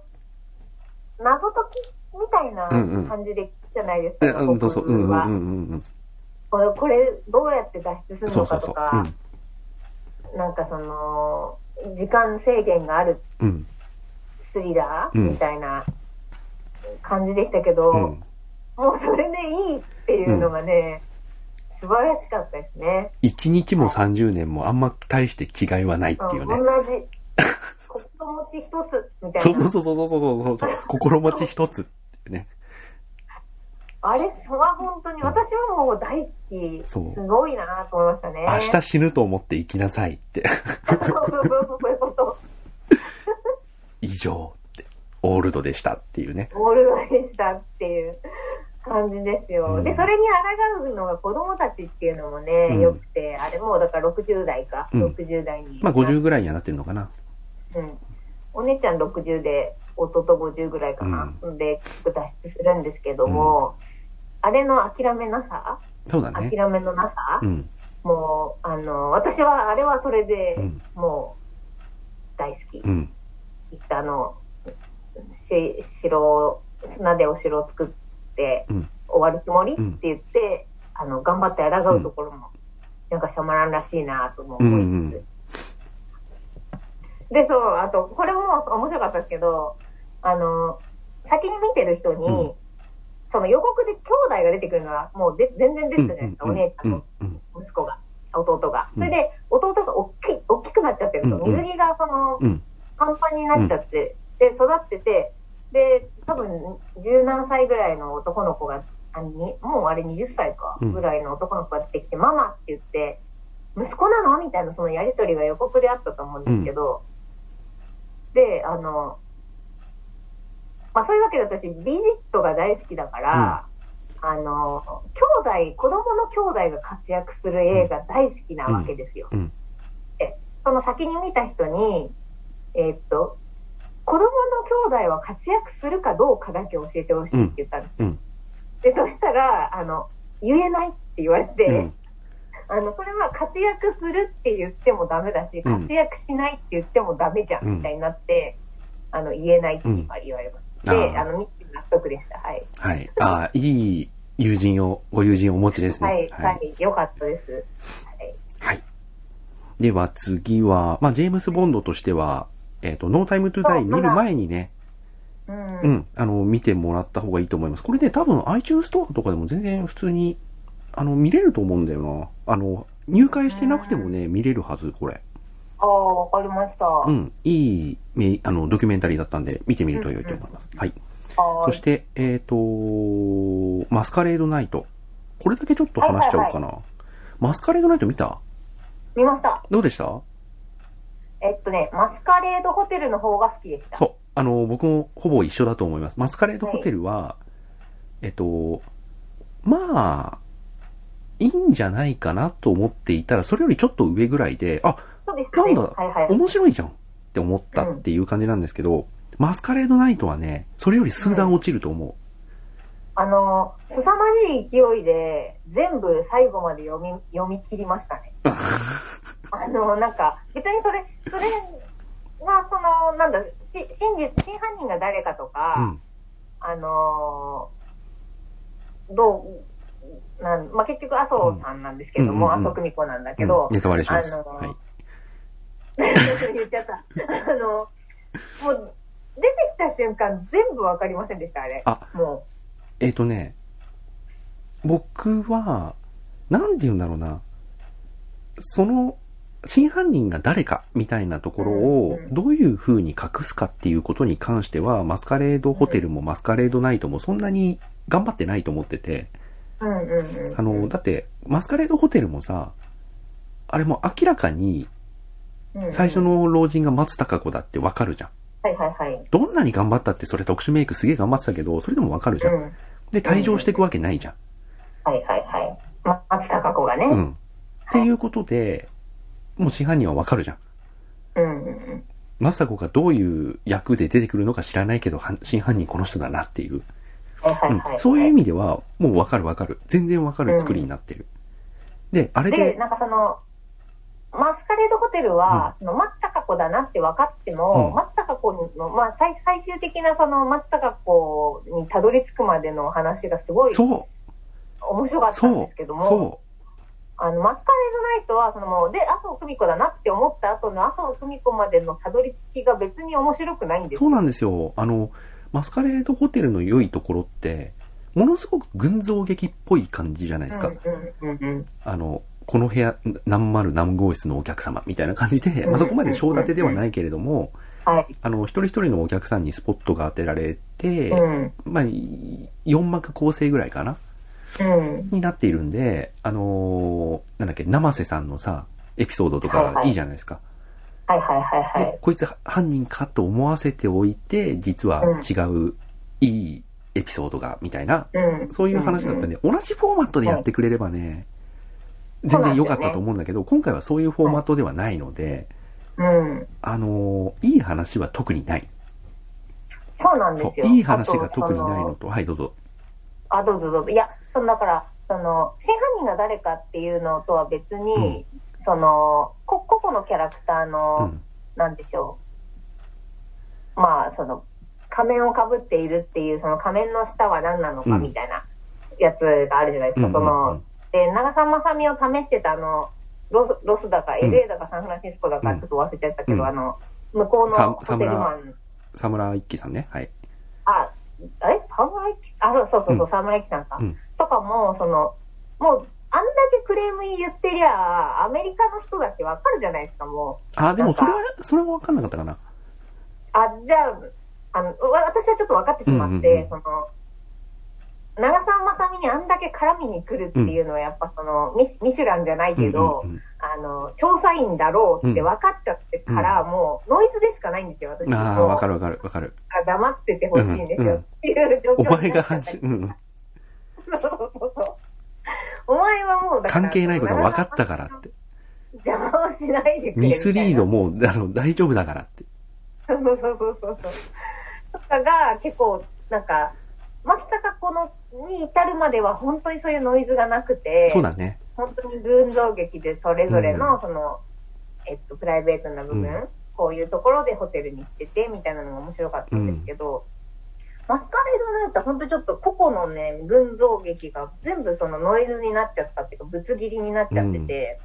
謎解きみたいなうんうん感じでじゃないですか、えうん、どうぞ。うんうんはうんうんこれ、これ、どうやって脱出すうん。るのそうそうそう。かとか、なんかその、時間制限があるうん。うん。スリラーうんみたいな感じでしたけど、うん。もうそれでいいっていうのがね、素晴らしかったですね。一日も30年もあんま大して違いはないっていうね。同じ、心持ち一つみたそいうな。そうそうそうそうそうそう。心持ち一つってね。あれ？は本当に、私はもう大好き。すごいなと思いましたね。明日死ぬと思って生きなさいって。そうそうそうそう、いうこと。以上って。オールドでしたっていうね。ゴールドでしたっていう感じですよ。うんで、それに抗うのが子供たちっていうのもね、うん良くて、あれもうだから60代か、うん60代に。まあ50ぐらいにはなってるのかな。うん。お姉ちゃん60で、弟50ぐらいかな。で、脱出するんですけども、あれの諦めなさ、そうだね。諦めのなさ、うん。もう、あの、私は、あれはそれでうん、もう、大好き。うん。行ったあの、し、城、船でお城を作って、うん終わるつもり？ってうん言って、あの、頑張って抗うところも、なんかシャマランらしいなとも思いつつ。うんうんで、そう、あと、これも面白かったですけど、あの、先に見てる人に、うんその予告で兄弟が出てくるのは、もうで全然出てたじゃないですか、お姉ちゃんとうん。息子が、弟が。うんそれで、弟が大きい、大きくなっちゃってると、水着がその、うん。パンパンになっちゃって、で、育ってて、で、多分、十何歳ぐらいの男の子が、あにもうあれ20歳か、うんぐらいの男の子が出てきて、ママって言って、息子なの？みたいなそのやりとりが予告であったと思うんですけど、で、あの、まあそういうわけで私、ビジットが大好きだから、あの、兄弟、子供の兄弟が活躍する映画大好きなわけですよ。うんうんで、その先に見た人に、えーっと、子供の兄弟は活躍するかどうかだけ教えてほしいって言ったんですよ。うんで、そしたら、あの、言えないって言われて、うん。あの、これは活躍するって言ってもダメだし、うん活躍しないって言ってもダメじゃん、うんみたいになって、あの、言えないって言われました。うんで、あの、見て納得でした。はい。はい。ああ、いい友人を、ご友人をお持ちですね。はい、はい、よかったです。はい。はい。では次は、まあ、ジェームス・ボンドとしては、えっ、と、ノータイムトゥダイ見る前にね、うん。うん、あの、見てもらった方がいいと思います。これね、多分 iTunes ストアとかでも全然普通に、あの、見れると思うんだよな。あの、入会してなくてもね、見れるはず、これ。ああ、わかりました。う。ん、いい、めあの、ドキュメンタリーだったんで、見てみると良いと思います。はい。あそして、えっ、と、マスカレードナイト。これだけちょっと話しちゃおうかな。マスカレードナイト見た？見ました。どうでした？えっとね、マスカレードホテルの方が好きでした。そう。あの、僕もほぼ一緒だと思います。マスカレードホテルは、えっと、まあ、いいんじゃないかなと思っていたら、それよりちょっと上ぐらいで、あ、そうでしたね。なんだはいはい。面白いじゃんって思ったっていう感じなんですけど、マスカレードナイトはね、それより数段落ちると思あの、凄まじい勢いで、全部最後まで読み、読み切りましたね。あの、なんか、別にそれ、それが、その、なんだ、し真実、真犯人が誰かとう。うか、ん。あのーどう、なん、まあ、結局、麻生さんなんですけども、うんうんうん麻生久美子なんだけうんど、ネタバレします。あのーはい。言っちゃった。あの、もう、出てきた瞬間、全部わかりませんでした、あれ。あもえっ、とね、僕は、なんて言うんだろうな。その、真犯人が誰かみたいなところをどういう風に隠すかっていうことに関しては、マスカレードホテルもマスカレードナイトもそんなに頑張ってないと思ってて。あの、だって、マスカレードホテルもさ、あれも明らかに最初、の老人が松たか子だってわかるじゃん。はいはいはい。どんなに頑張ったってそれ特殊メイクすげえ頑張ってたけど、それでもわかるじゃ。うんん。で、退場していくわけないじゃん。はいはいはい。ま、松たか子がね。うん。っていうことで、もう真犯人はわかるじゃん。うんうんうん。マサコがどういう役で出てくるのか知らないけど、は真犯人この人だなっていう。はいはいはい。うん、そういう意味では、もうわかるわかる。全然わかる作りになってる。で、あれで、で、なんかその、マスカレードホテルは、その松たか子だなって分かっても、うん松たか子の、まあ最、最終的なその松たか子にたどり着くまでの話がすごいそう、面白かったんですけど、も、そあの、マスカレードナイトは、そのもう、で、麻生久美子だなって思った後の麻生久美子までのたどり着きが別に面白くないんでう、すそうなんですよ。あの、マスカレードホテルの良いところって、ものすごく群像劇っぽい感じじゃないですか。うんうんうんうん。あの、この部屋、何丸何号室のお客様みたいな感じで、まあ、そこまで章立てではないけれども、はい。あの、一人一人のお客さんにスポットが当てられて、うん。まあ、4幕構成ぐらいかなうん。になっているんで、あのーなんだっけ、生瀬さんのさ、エピソードとはいはいかいいじゃないですか。はいはいはいはでい。こいつ犯人かと思わせておいて、実は違う、いいエピソードが、みたいな、うん。そういう話だったんで、同じフォーマットでやってくれればね、全然良かったと思うんだけど、今回はそういうフォーマットではないので、うん。あのーいい話は特にない。そうなんですよ。いい話が特にないのそと、はい、どうぞ。あ、どうぞどうぞ。いや、そのだから、その、真犯人が誰かっていうのとは別に、その、こ個々のキャラクターうの、ん。なんでしょう。まあ、その、仮面をかぶっているっていう、その仮面の下は何なのかうんみたいなやつがあるじゃないですか。うんその、で、長澤まさみを試してたあの、ロスロスだか、うん LA だかサンフランシスコだか、うんちょっと忘れちゃったけど、うんあの、向こうさのホテルマン、沢村一樹さんね。はい。あ、あれ？沢村一樹あ、そうそうそうそう、うん沢村一樹さんか。うんとかも、その、もう、あんだけクレーム言ってりゃ、アメリカの人だってわかるじゃないですか、もう。あ、でもそれはそれは分かんなかったかな。あ、じゃあ、あの、わ私はちょっと分かってしまって、うんうんうんその、長澤まさみにあんだけ絡みに来るっていうのは、やっぱその、ミシミシュランじゃないけど、うんうんあの、調査員だろうって分かっちゃってから、もう、ノイズでしかないんですよ、私うん、ああ、分かる分かる分かる。あ黙っててほしいんですよ、うんうんっていう状況お前がうん。そうそうそう。お前はもうだから関係ないことが分かったからって。邪魔をしないでくれ。ミスリードも、あの、大丈夫だからって。そうそうそうそうそう。とかが結構、なんか、牧高子のに至るまでは本当にそういうノイズがなくて、そうだね。本当に群像劇でそれぞれうの、その、えっと、プライベートな部分、うん。こういうところでホテルに来てて、みたいなのが面白かったんですけど、マスカレードナイトは本当にちょっと個々のね、群像劇が全部そのノイズになっちゃったっていうか、ぶつ切りになっちゃってて、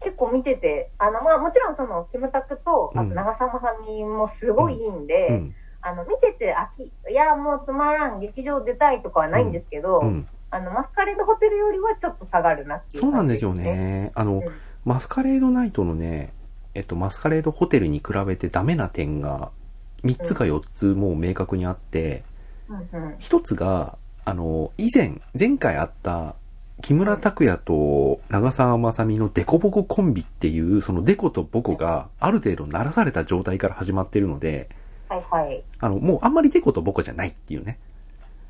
結構見てて、あの、まあもちろんその、キムタクと、あとうん。長澤まさみもすごいいいんで、うん。あの、見てて飽き、いや、もうつまらん、劇場出たいとかはないんですけど、うん。あの、マスカレードホテルよりはちょっと下がるなっていうそうなんですよね。あのうん、マスカレードナイトのね、えっと、マスカレードホテルに比べてダメな点が、3つか4つもう明確にあって、うんうん。1つが、あの、以前、前回あった、木村拓哉と長澤まさみのデコボココンビっていう、そのデコとボコがある程度鳴らされた状態から始まってるので、はいはい。あの、もうあんまりデコとボコじゃないっていうね。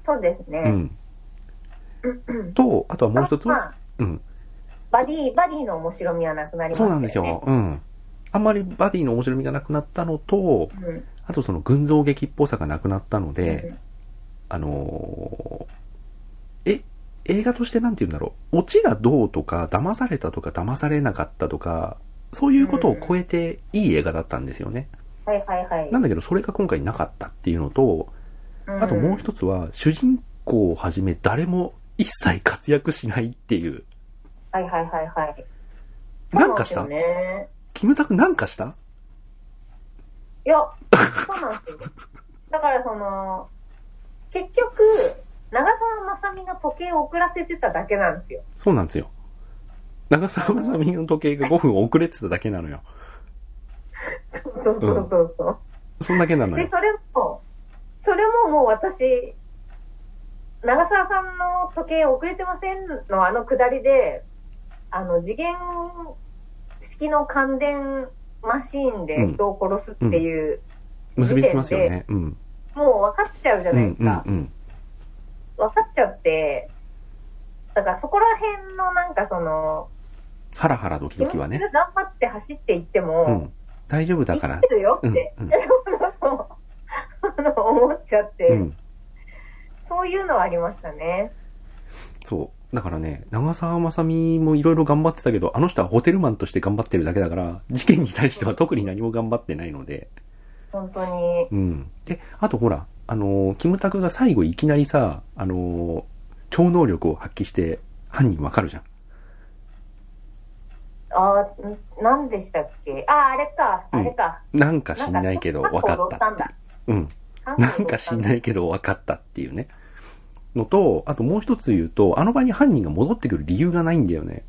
そうですね。うん。と、あとはもう一つは、まあ、うん。バディ、バディの面白みはなくなりましね。そうなんですよ。うん。あんまりバディの面白みがなくなったのと、うん。あとその群像劇っぽさがなくなったのうで、んあのーえ、映画としてなんて言うんだろう。オチがどうとか、騙されたとか、騙されなかったとか、そういうことを超えていい映画だったんですよね。はいはいはい。なんだけど、それが今回なかったっていうのと、うんあともう一つは、主人公をはじめ誰も一切活躍しないっていう。はいはいはいはい。なんかした？キムタクなんかした？いや、そうなんですよ。だからその、結局、長澤まさみの時計を遅らせてただけなんですよ。そうなんですよ。長澤まさみの時計が5分遅れてただけなのよ。そうそうそうそう。そんだけなので、よ。それも、それももう私、長澤さんの時計遅れてませんのあのくだりで、あの次元式の感電マシーンで人を殺すっていう、結びつきますよね。うん。もう分かっちゃうじゃうないですか。んうんうん。分かっちゃって、だからそこら辺のなんかその、ハラハラドキドキはね。頑張って走っていっても、うん。大丈夫だ生からき。てるよって、うんあの 思っちゃって、うん。そういうのはありましたね。そう。だからね、長澤まさみもいろいろ頑張ってたけど、あの人はホテルマンとして頑張ってるだけだから、事件に対しては特に何も頑張ってないので。本当に。うん。で、あとほら、あのーキムタクが最後いきなりさ、あのー超能力を発揮して犯人わかるじゃん。あ何でしたっけ？ああ、あれか、うんあれか。なんか知んないけどなんわかったっう。うん。なんか知んないいけど分かったっていうね。のと、あともう一つ言うと、あの場に犯人が戻ってくる理由がないんだよね。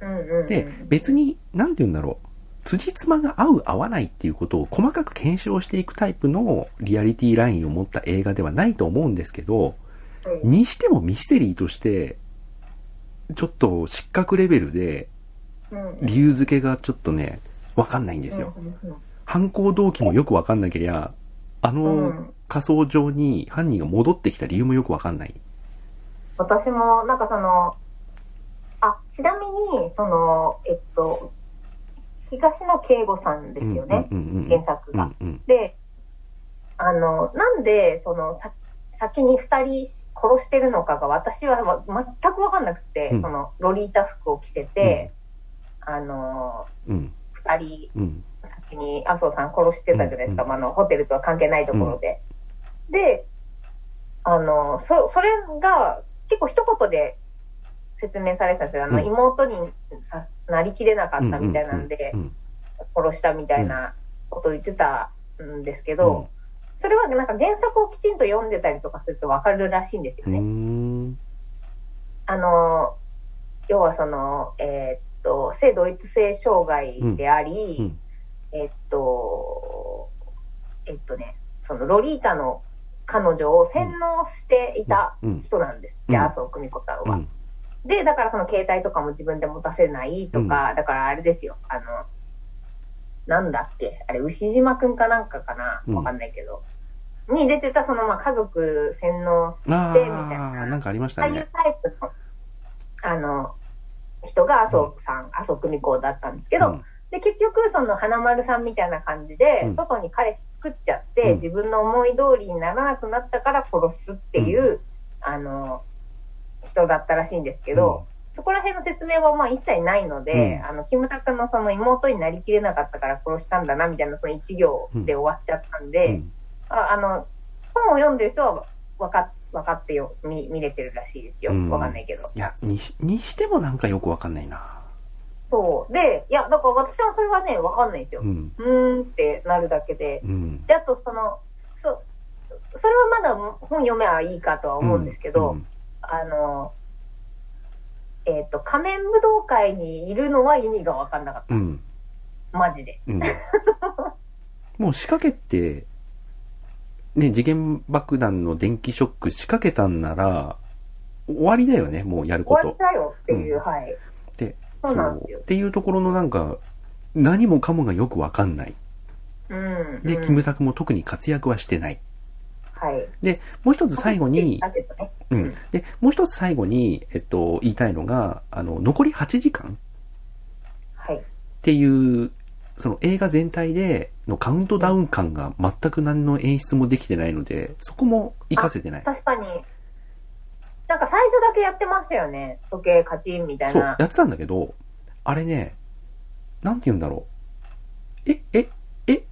うんうんうん、で、別に、なんて言うんだろう。辻褄が合う合わないっていうことを細かく検証していくタイプのリアリティラインを持った映画ではないと思うんですけど、うんにしてもミステリーとして、ちょっと失格レベルでうん理由付けがちょっとね、わかんないんですよ。犯行動機もよくわかんなけりゃ、あうのん仮想上に犯人が戻ってきた理由もよくわかんない。私も、なんかその、あ、ちなみに、その、えっと、東野圭吾さんですよね、原作が。うんうん。で、あの、なんで、その、さ先に二人殺してるのかが私はわ全くわかんなくて、うんその、ロリータ服を着せて、あの、うん。二人うん。先に麻生さん殺してたじゃないですか、うんまああの、ホテルとは関係ないところで。で、あの、そ、それが結構一言で説明されてたんですよ。あの、うん妹にさなりきれなかったみたいなんでう、ん殺したみたいなことを言ってたんですけど、それはなんか原作をきちんと読んでたりとかするとわかるらしいんですよね。あの、要はその、えーっと、性同一性障害であり、うん。うんえっと、えっとね、そのロリータの彼女を洗脳していたうん。人なんです。って、うん麻生久美子さんは。うん。で、だからその携帯とかも自分で持たせないとか、だからあれですよ、あの、なんだっけ、あれ、牛島くんかなんかかうん。なわかんないけど、に出てたそのまあ家族洗脳してみあたいあ、な、なんかありましたああいうね。タイプの、あの、人が麻生さん、麻生久美子だったんですけど、うん。で、結局、その花丸さんみたいな感じで、うん。外に彼氏作っちゃって、うん。自分の思い通りにならなくなったから殺すっていう、あの、人だったらしいんですけど、そこら辺の説明はまあ一切ないので、うん。あの、キムタクのその妹になりきれなかったから殺したんだな、みたいなその一行で終わっちゃったんで、うん。ああの、本を読んでる人は分か分かってよ、見、見れてるらしいですよ。うんわかんないけど。いや、にし、にしてもなんかよくわかんないな。そう。で、いや、だから私はそれはね、わかんないんですよう。ん。うーんってなるだけで。うん。で、あとその、そ、それはまだ本読めばいいかとは思うんですけど、うんあの、えっ、と、仮面武道会にいるのは意味がわかんなかった。うん。マジで。うん。もう仕掛けて、ね、次元爆弾の電気ショック仕掛けたんなら、終わりだよね、もうやること。終わりだよっていう、はい。で、そうなんですよっ。ていうところのなんか、何もかもがよくわかんない。うん。で、うんキムタクも特に活躍はしてない。はい。で、もう一つ最後に。うん。で、もう一つ最後に、えっと、言いたいのが、あの、残り8時間はい。っていう、その映画全体でのカウントダウン感が全く何の演出もできてないので、そこも活かせてない。確かに。なんか最初だけやってましたよね。時計カチンみたいそう、な。やってたんだけど、あれね、なんて言うんだろう。え、え、え、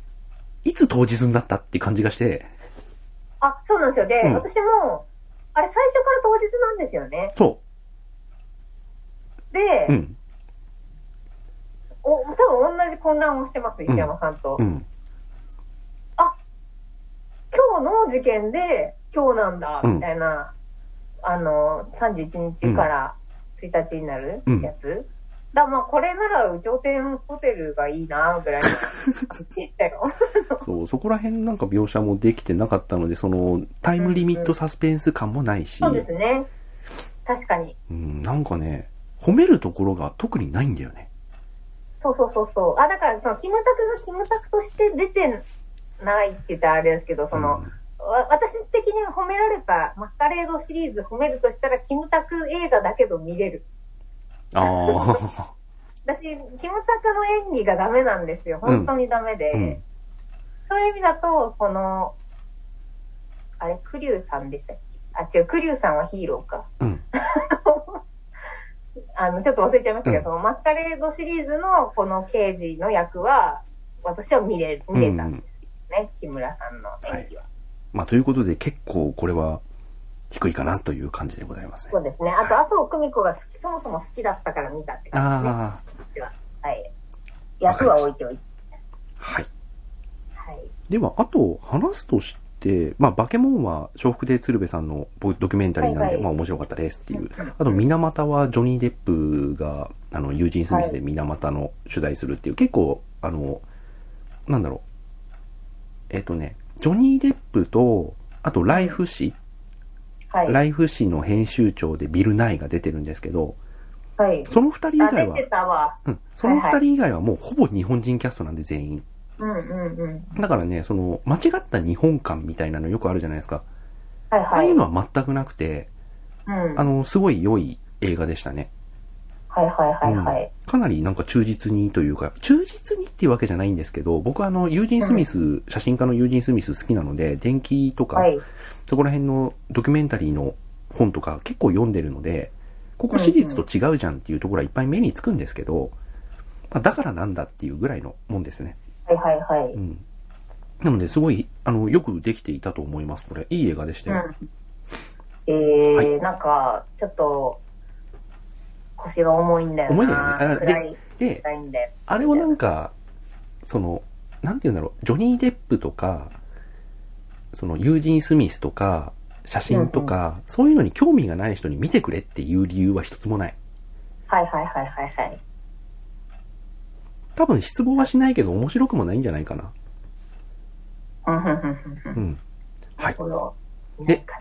いつ当日になったって感じがして、あ、そうなんですよ。で、うん私も、あれ最初から当日なんですよね。そで、う、うん、お多分同じ混乱をしてます、石山さんと。うん、今日の事件で、今日なんだ、うんみたいな、あの、31日から1日になるうんやつ。だまあ、これなら、有頂天ホテルがいいな、ぐらいの。そう、そこら辺なんか描写もできてなかったので、その、タイムリミットサスペンス感もないし、そうですね。確かに。うん、なんかね、褒めるところが特にないんだよね。そうそうそうそう。あ、だから、その、キムタクがキムタクとして出てないって言ったらあれですけど、その、わ私的に褒められたマスカレードシリーズ褒めるとしたら、キムタク映画だけど見れる。うん、あ 私、キムタクの演技がダメなんですよ。本当にダメで。あ、うん、そういう意味だと、この、あれ、クリュウさんでしたっけ？あ、違う、クリュウさんはヒーローか。うん、あの、ちょっと忘れちゃいましたけど、うんそのマスカレードシリーズのこの刑事の役は、私は見れ、見れたんですよね。木村さんの演技は。まあ、ということで結構これは低いかなという感じでございますね。そうですね。あと、麻生久美子が好きそもそも好きだったから見たって感じですね。ははい。役は置いておいて。あ、はい。はい。では、あと話すとして、まあ、バケモンは笑福亭鶴瓶さんのドキュメンタリーなんで、はいはいまあ面白かったですっていう。あと、水俣はジョニー・デップが、あの、ユージン・スミスで水俣の取材するっていう、結構、あの、なんだろう。えっ、とね、ジョニー・デップと、あと、ライフ誌、はい。ライフ誌の編集長でビル・ナイが出てるんですけど、はい。その二人以あ、外は。うん、その二人以外はもうほぼ日本人キャストなんで全員。うんうんうん。だからね、その、間違った日本感みたいなのよくあるじゃないですか。はいはい。ああいうのは全くなくて、うん。あの、すごい良い映画でしたね。はいはいはいはい。かなりなんか忠実にというか、忠実にっていうわけじゃないんですけど、僕はあの、ユージン・スミス、写真家のユージン・スミス好きなので、電気とか、はい。そこら辺のドキュメンタリーの本とか結構読んでるので、ここ史実と違うじゃんっていうところはいっぱい目につくんですけど、まあ、だからなんだっていうぐらいのもんですね。はいはいはい。うん。うん。なので、すごい、あの、よくできていたと思います。これ、いい映画でしたよ。えー、はいなんか、ちょっと、腰が重いんだよな。重いんだよねあ暗い、で、暗いんだよ。あれをなんか、その、なんて言うんだろう、ジョニー・デップとか、その、ユージン・スミスとか、写真とか、そういうのに興味がない人に見てくれっていう理由は一つもない。はいはいはいはいはい。多分失望はしないけど面白くもないんじゃないかな。うん。はい。この、見るか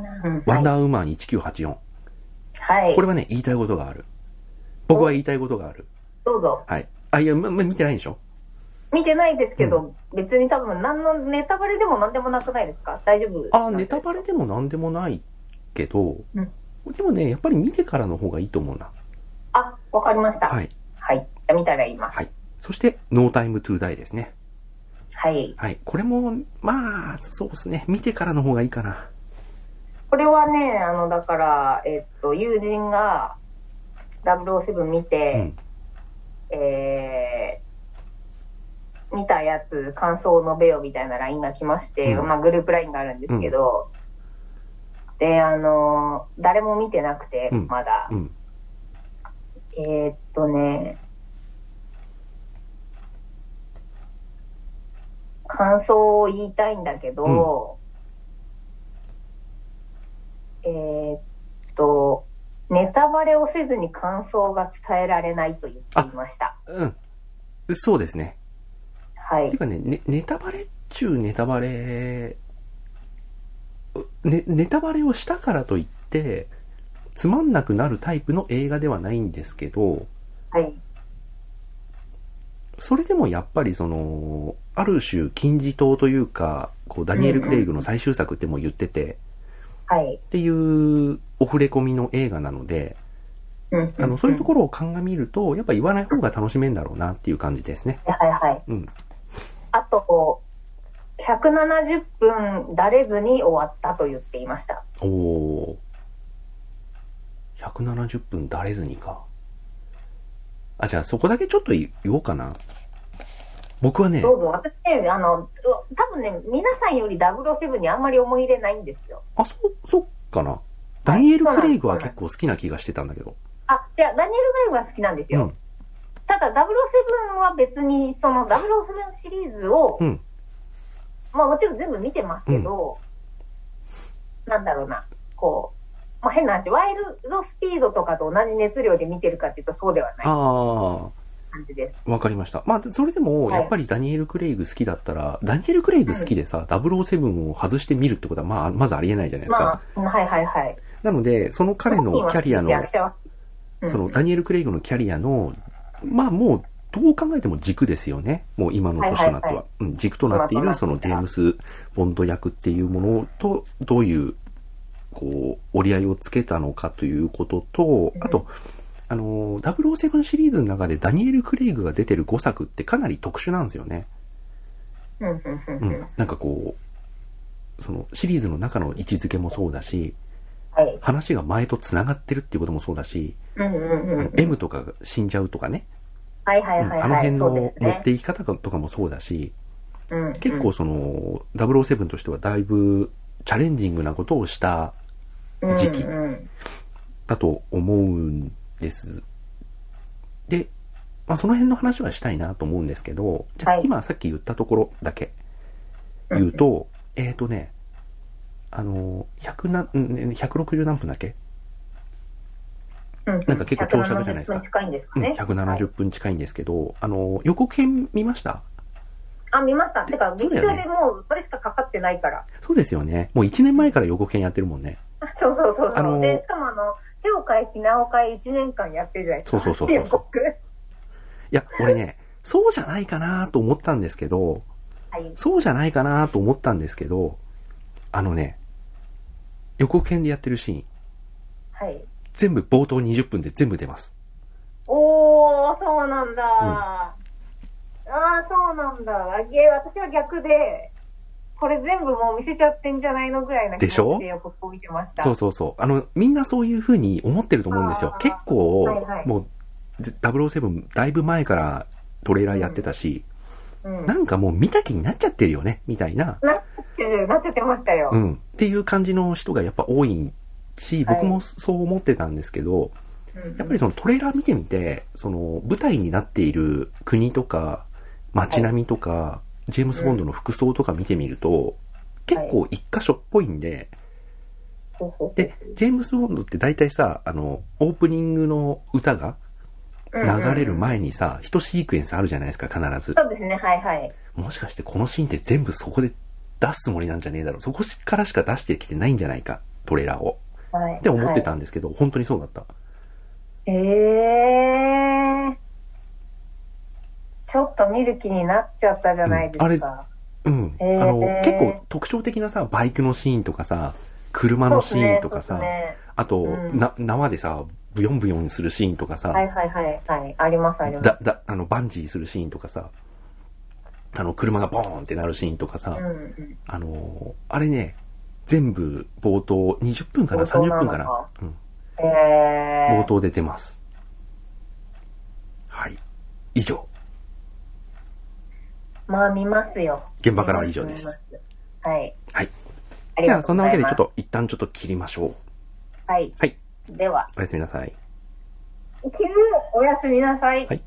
なワンダーウーマン1984。はい。これはね、言いたいことがある。僕は言いたいことがある。どうぞ。はい。あ、いや、ま、ま見てないでしょ？見てないですけど、別に多分何のネタバレでも何でもなくないですか？大丈夫あ、ネタバレでもなんでもないけど、うんでもね、やっぱり見てか？らの方がいいと思うな。あ、わかりました。。はいい。はい。じゃあ見たら言います。はい。そして、ノータイムトゥーダイですね。はい。はい。これも、まあ、そうですね。見てからの方がいいかな。これはね、あの、だから、えっと、友人が007見うてん、。えー、見たやつ、感想を述べよみたいな LINE が来まして、うんまあ、グループ LINE があるんですけど、で、あの、誰も見てなくて、うんまだ。うん。えーっとね、感想を言いたいんだけど、えーっと、ネタバレをせずに感想が伝えられないと言っていました。うん。そうですね。はい。てかね、ねネタバレっちゅうネタバレ、ね、ネタバレをしたからといって、つまんなくなるタイプの映画ではないんですけど、はい。それでもやっぱりその、ある種金字塔というか、こう、ダニエル・クレイグの最終作ってもう言ってて、はい。っていうオフレコミの映画なので、うんあの、そういうとこころを鑑みると、やっぱ言わない方が楽しめんだろうなっていう感じですね。ろ。はいはい。うん。あと、170分だれずに終わったと言っていました。おー。170分だれずにか。あ、じゃあそこだけちょっと言おうかな。僕はね、どうぞ。私ね、あの、多分ね、皆さんより007にあんまり思い入れないんですよ。あ、そ、そっかな。ダニエル・クレイグは結構好きな気がしてたんだけど。あ、じゃあ、ダニエル・グレイグは好きなんですよ。うん。ただ、007は別に、その007シリーズを、うん。まあもちろん全部見てますけど、なんだろうな、こう、まあ変な話、ワイルドスピードとかと同じ熱量で見てるかっていうとそうではないあ感じです。あ、わかりました。まあ、それでも、はいやっぱりダニエル・クレイグ好きだったら、ダニエル・クレイグ好きでさ、007を外して見るってことは、まあ、まずありえないじゃないですか。まあ、はいはいはい。なので、その彼のキャリアの、そのダニエル・クレイグのキャリアの、まあもう、どう考えても軸ですよね。もう今の年となっては。はいはいはうん、軸となっている、そのジェームス・ボンド役っていうものと、どういう、こう、折り合いをつけたのかということと、あと、あの、007シリーズの中でダニエル・クレイグが出てる5作ってかなり特殊なんですよね。うん。なんかこう、そのシリーズの中の位置づけもそうだし、はい。話が前と繋がってるっていうこともそうだし。M とかが死んじゃうとかね、はいはいはいはい。あの辺の持っていき方とかもそうだし、うんうん結構その、007としてはだいぶチャレンジングなことをした時期だと思うんです。で、まあその辺の話はしたいなと思うんですけど、じゃ今さっき言ったところだけ言うと、えっ、とね、あの、100な、ん160何分だっけうんなんか結構長尺じゃないですか170分近いんですかうん、ね。はい170分近いんですけど、あの、予告編見ました？あ、見ました。てか、劇そうだよね場でもうそれしかかかってないから。そうですよね。もう1年前から予告編やってるもんね。そうそうそうそう。あのーで、しかもあの、手を変え、ひなを変え1年間やってるじゃないですか。そうそうそうそういや、俺ね、そうじゃないかなと思ったんですけど、はい。そうじゃないかなと思ったんですけど、あのね、予告編でやってるシーン、はい。全部冒頭20分で全部出ます。おー、そうなんだ。ああ、そうなんだ。私は逆で、これ全部もう見せちゃってんじゃないのぐらいな気でしょ？持ちで予告を見てました。そうそうそう。あの、みんなそういう風に思ってると思うんですよ結構、はいはいもう、007だいぶ前からトレーラーやってたし、うん。なんかもう見た気になっちゃってるよね、みたいな、なってる、なっちゃってましたよ。うん。っていう感じの人がやっぱ多いし、はい僕もそう思ってたんですけど、うんやっぱりそのトレーラー見てみて、その舞台になっている国とか街並みとか、ジェームス・ボンドの服装とか見てみると、結構一箇所っぽいんで、で、ジェームス・ボンドって大体さ、あの、オープニングの歌が流れる前にさ、一シークエンスあるじゃないですか、必ず。そうですね、はいはい。もしかしてこのシーンって全部そこで出すつもりなんじゃねえだろう。そこからしか出してきてないんじゃないか、トレーラーを。はい。って思ってたはんですけど、本当にそうだった。い。ええー。ちょっと見る気になっちゃったじゃないですか。うん。へーあの、結構特徴的なさ、バイクのシーンとかさ、車のシーンとかさ、ねあと、うんな、縄でさ、ブヨンブヨンするシーンとかさ、はいはいはいはい。ありますあります。だ、だ、あの、バンジーするシーンとかさ、あの、車がボーンってなるシーンとかさ、うんうん。あの、あれね、全部冒頭20分かな冒頭 ?30 なの分かなかうん。ええ冒頭で出ます。はい。以上。まあ見ますよ。現場からは以上です。はい。はい。じゃあ、そんなわけでちょっ。と一旦ちょっと切りましょう。はい。はい。では、おやすみなさい。おやすみなさい。はい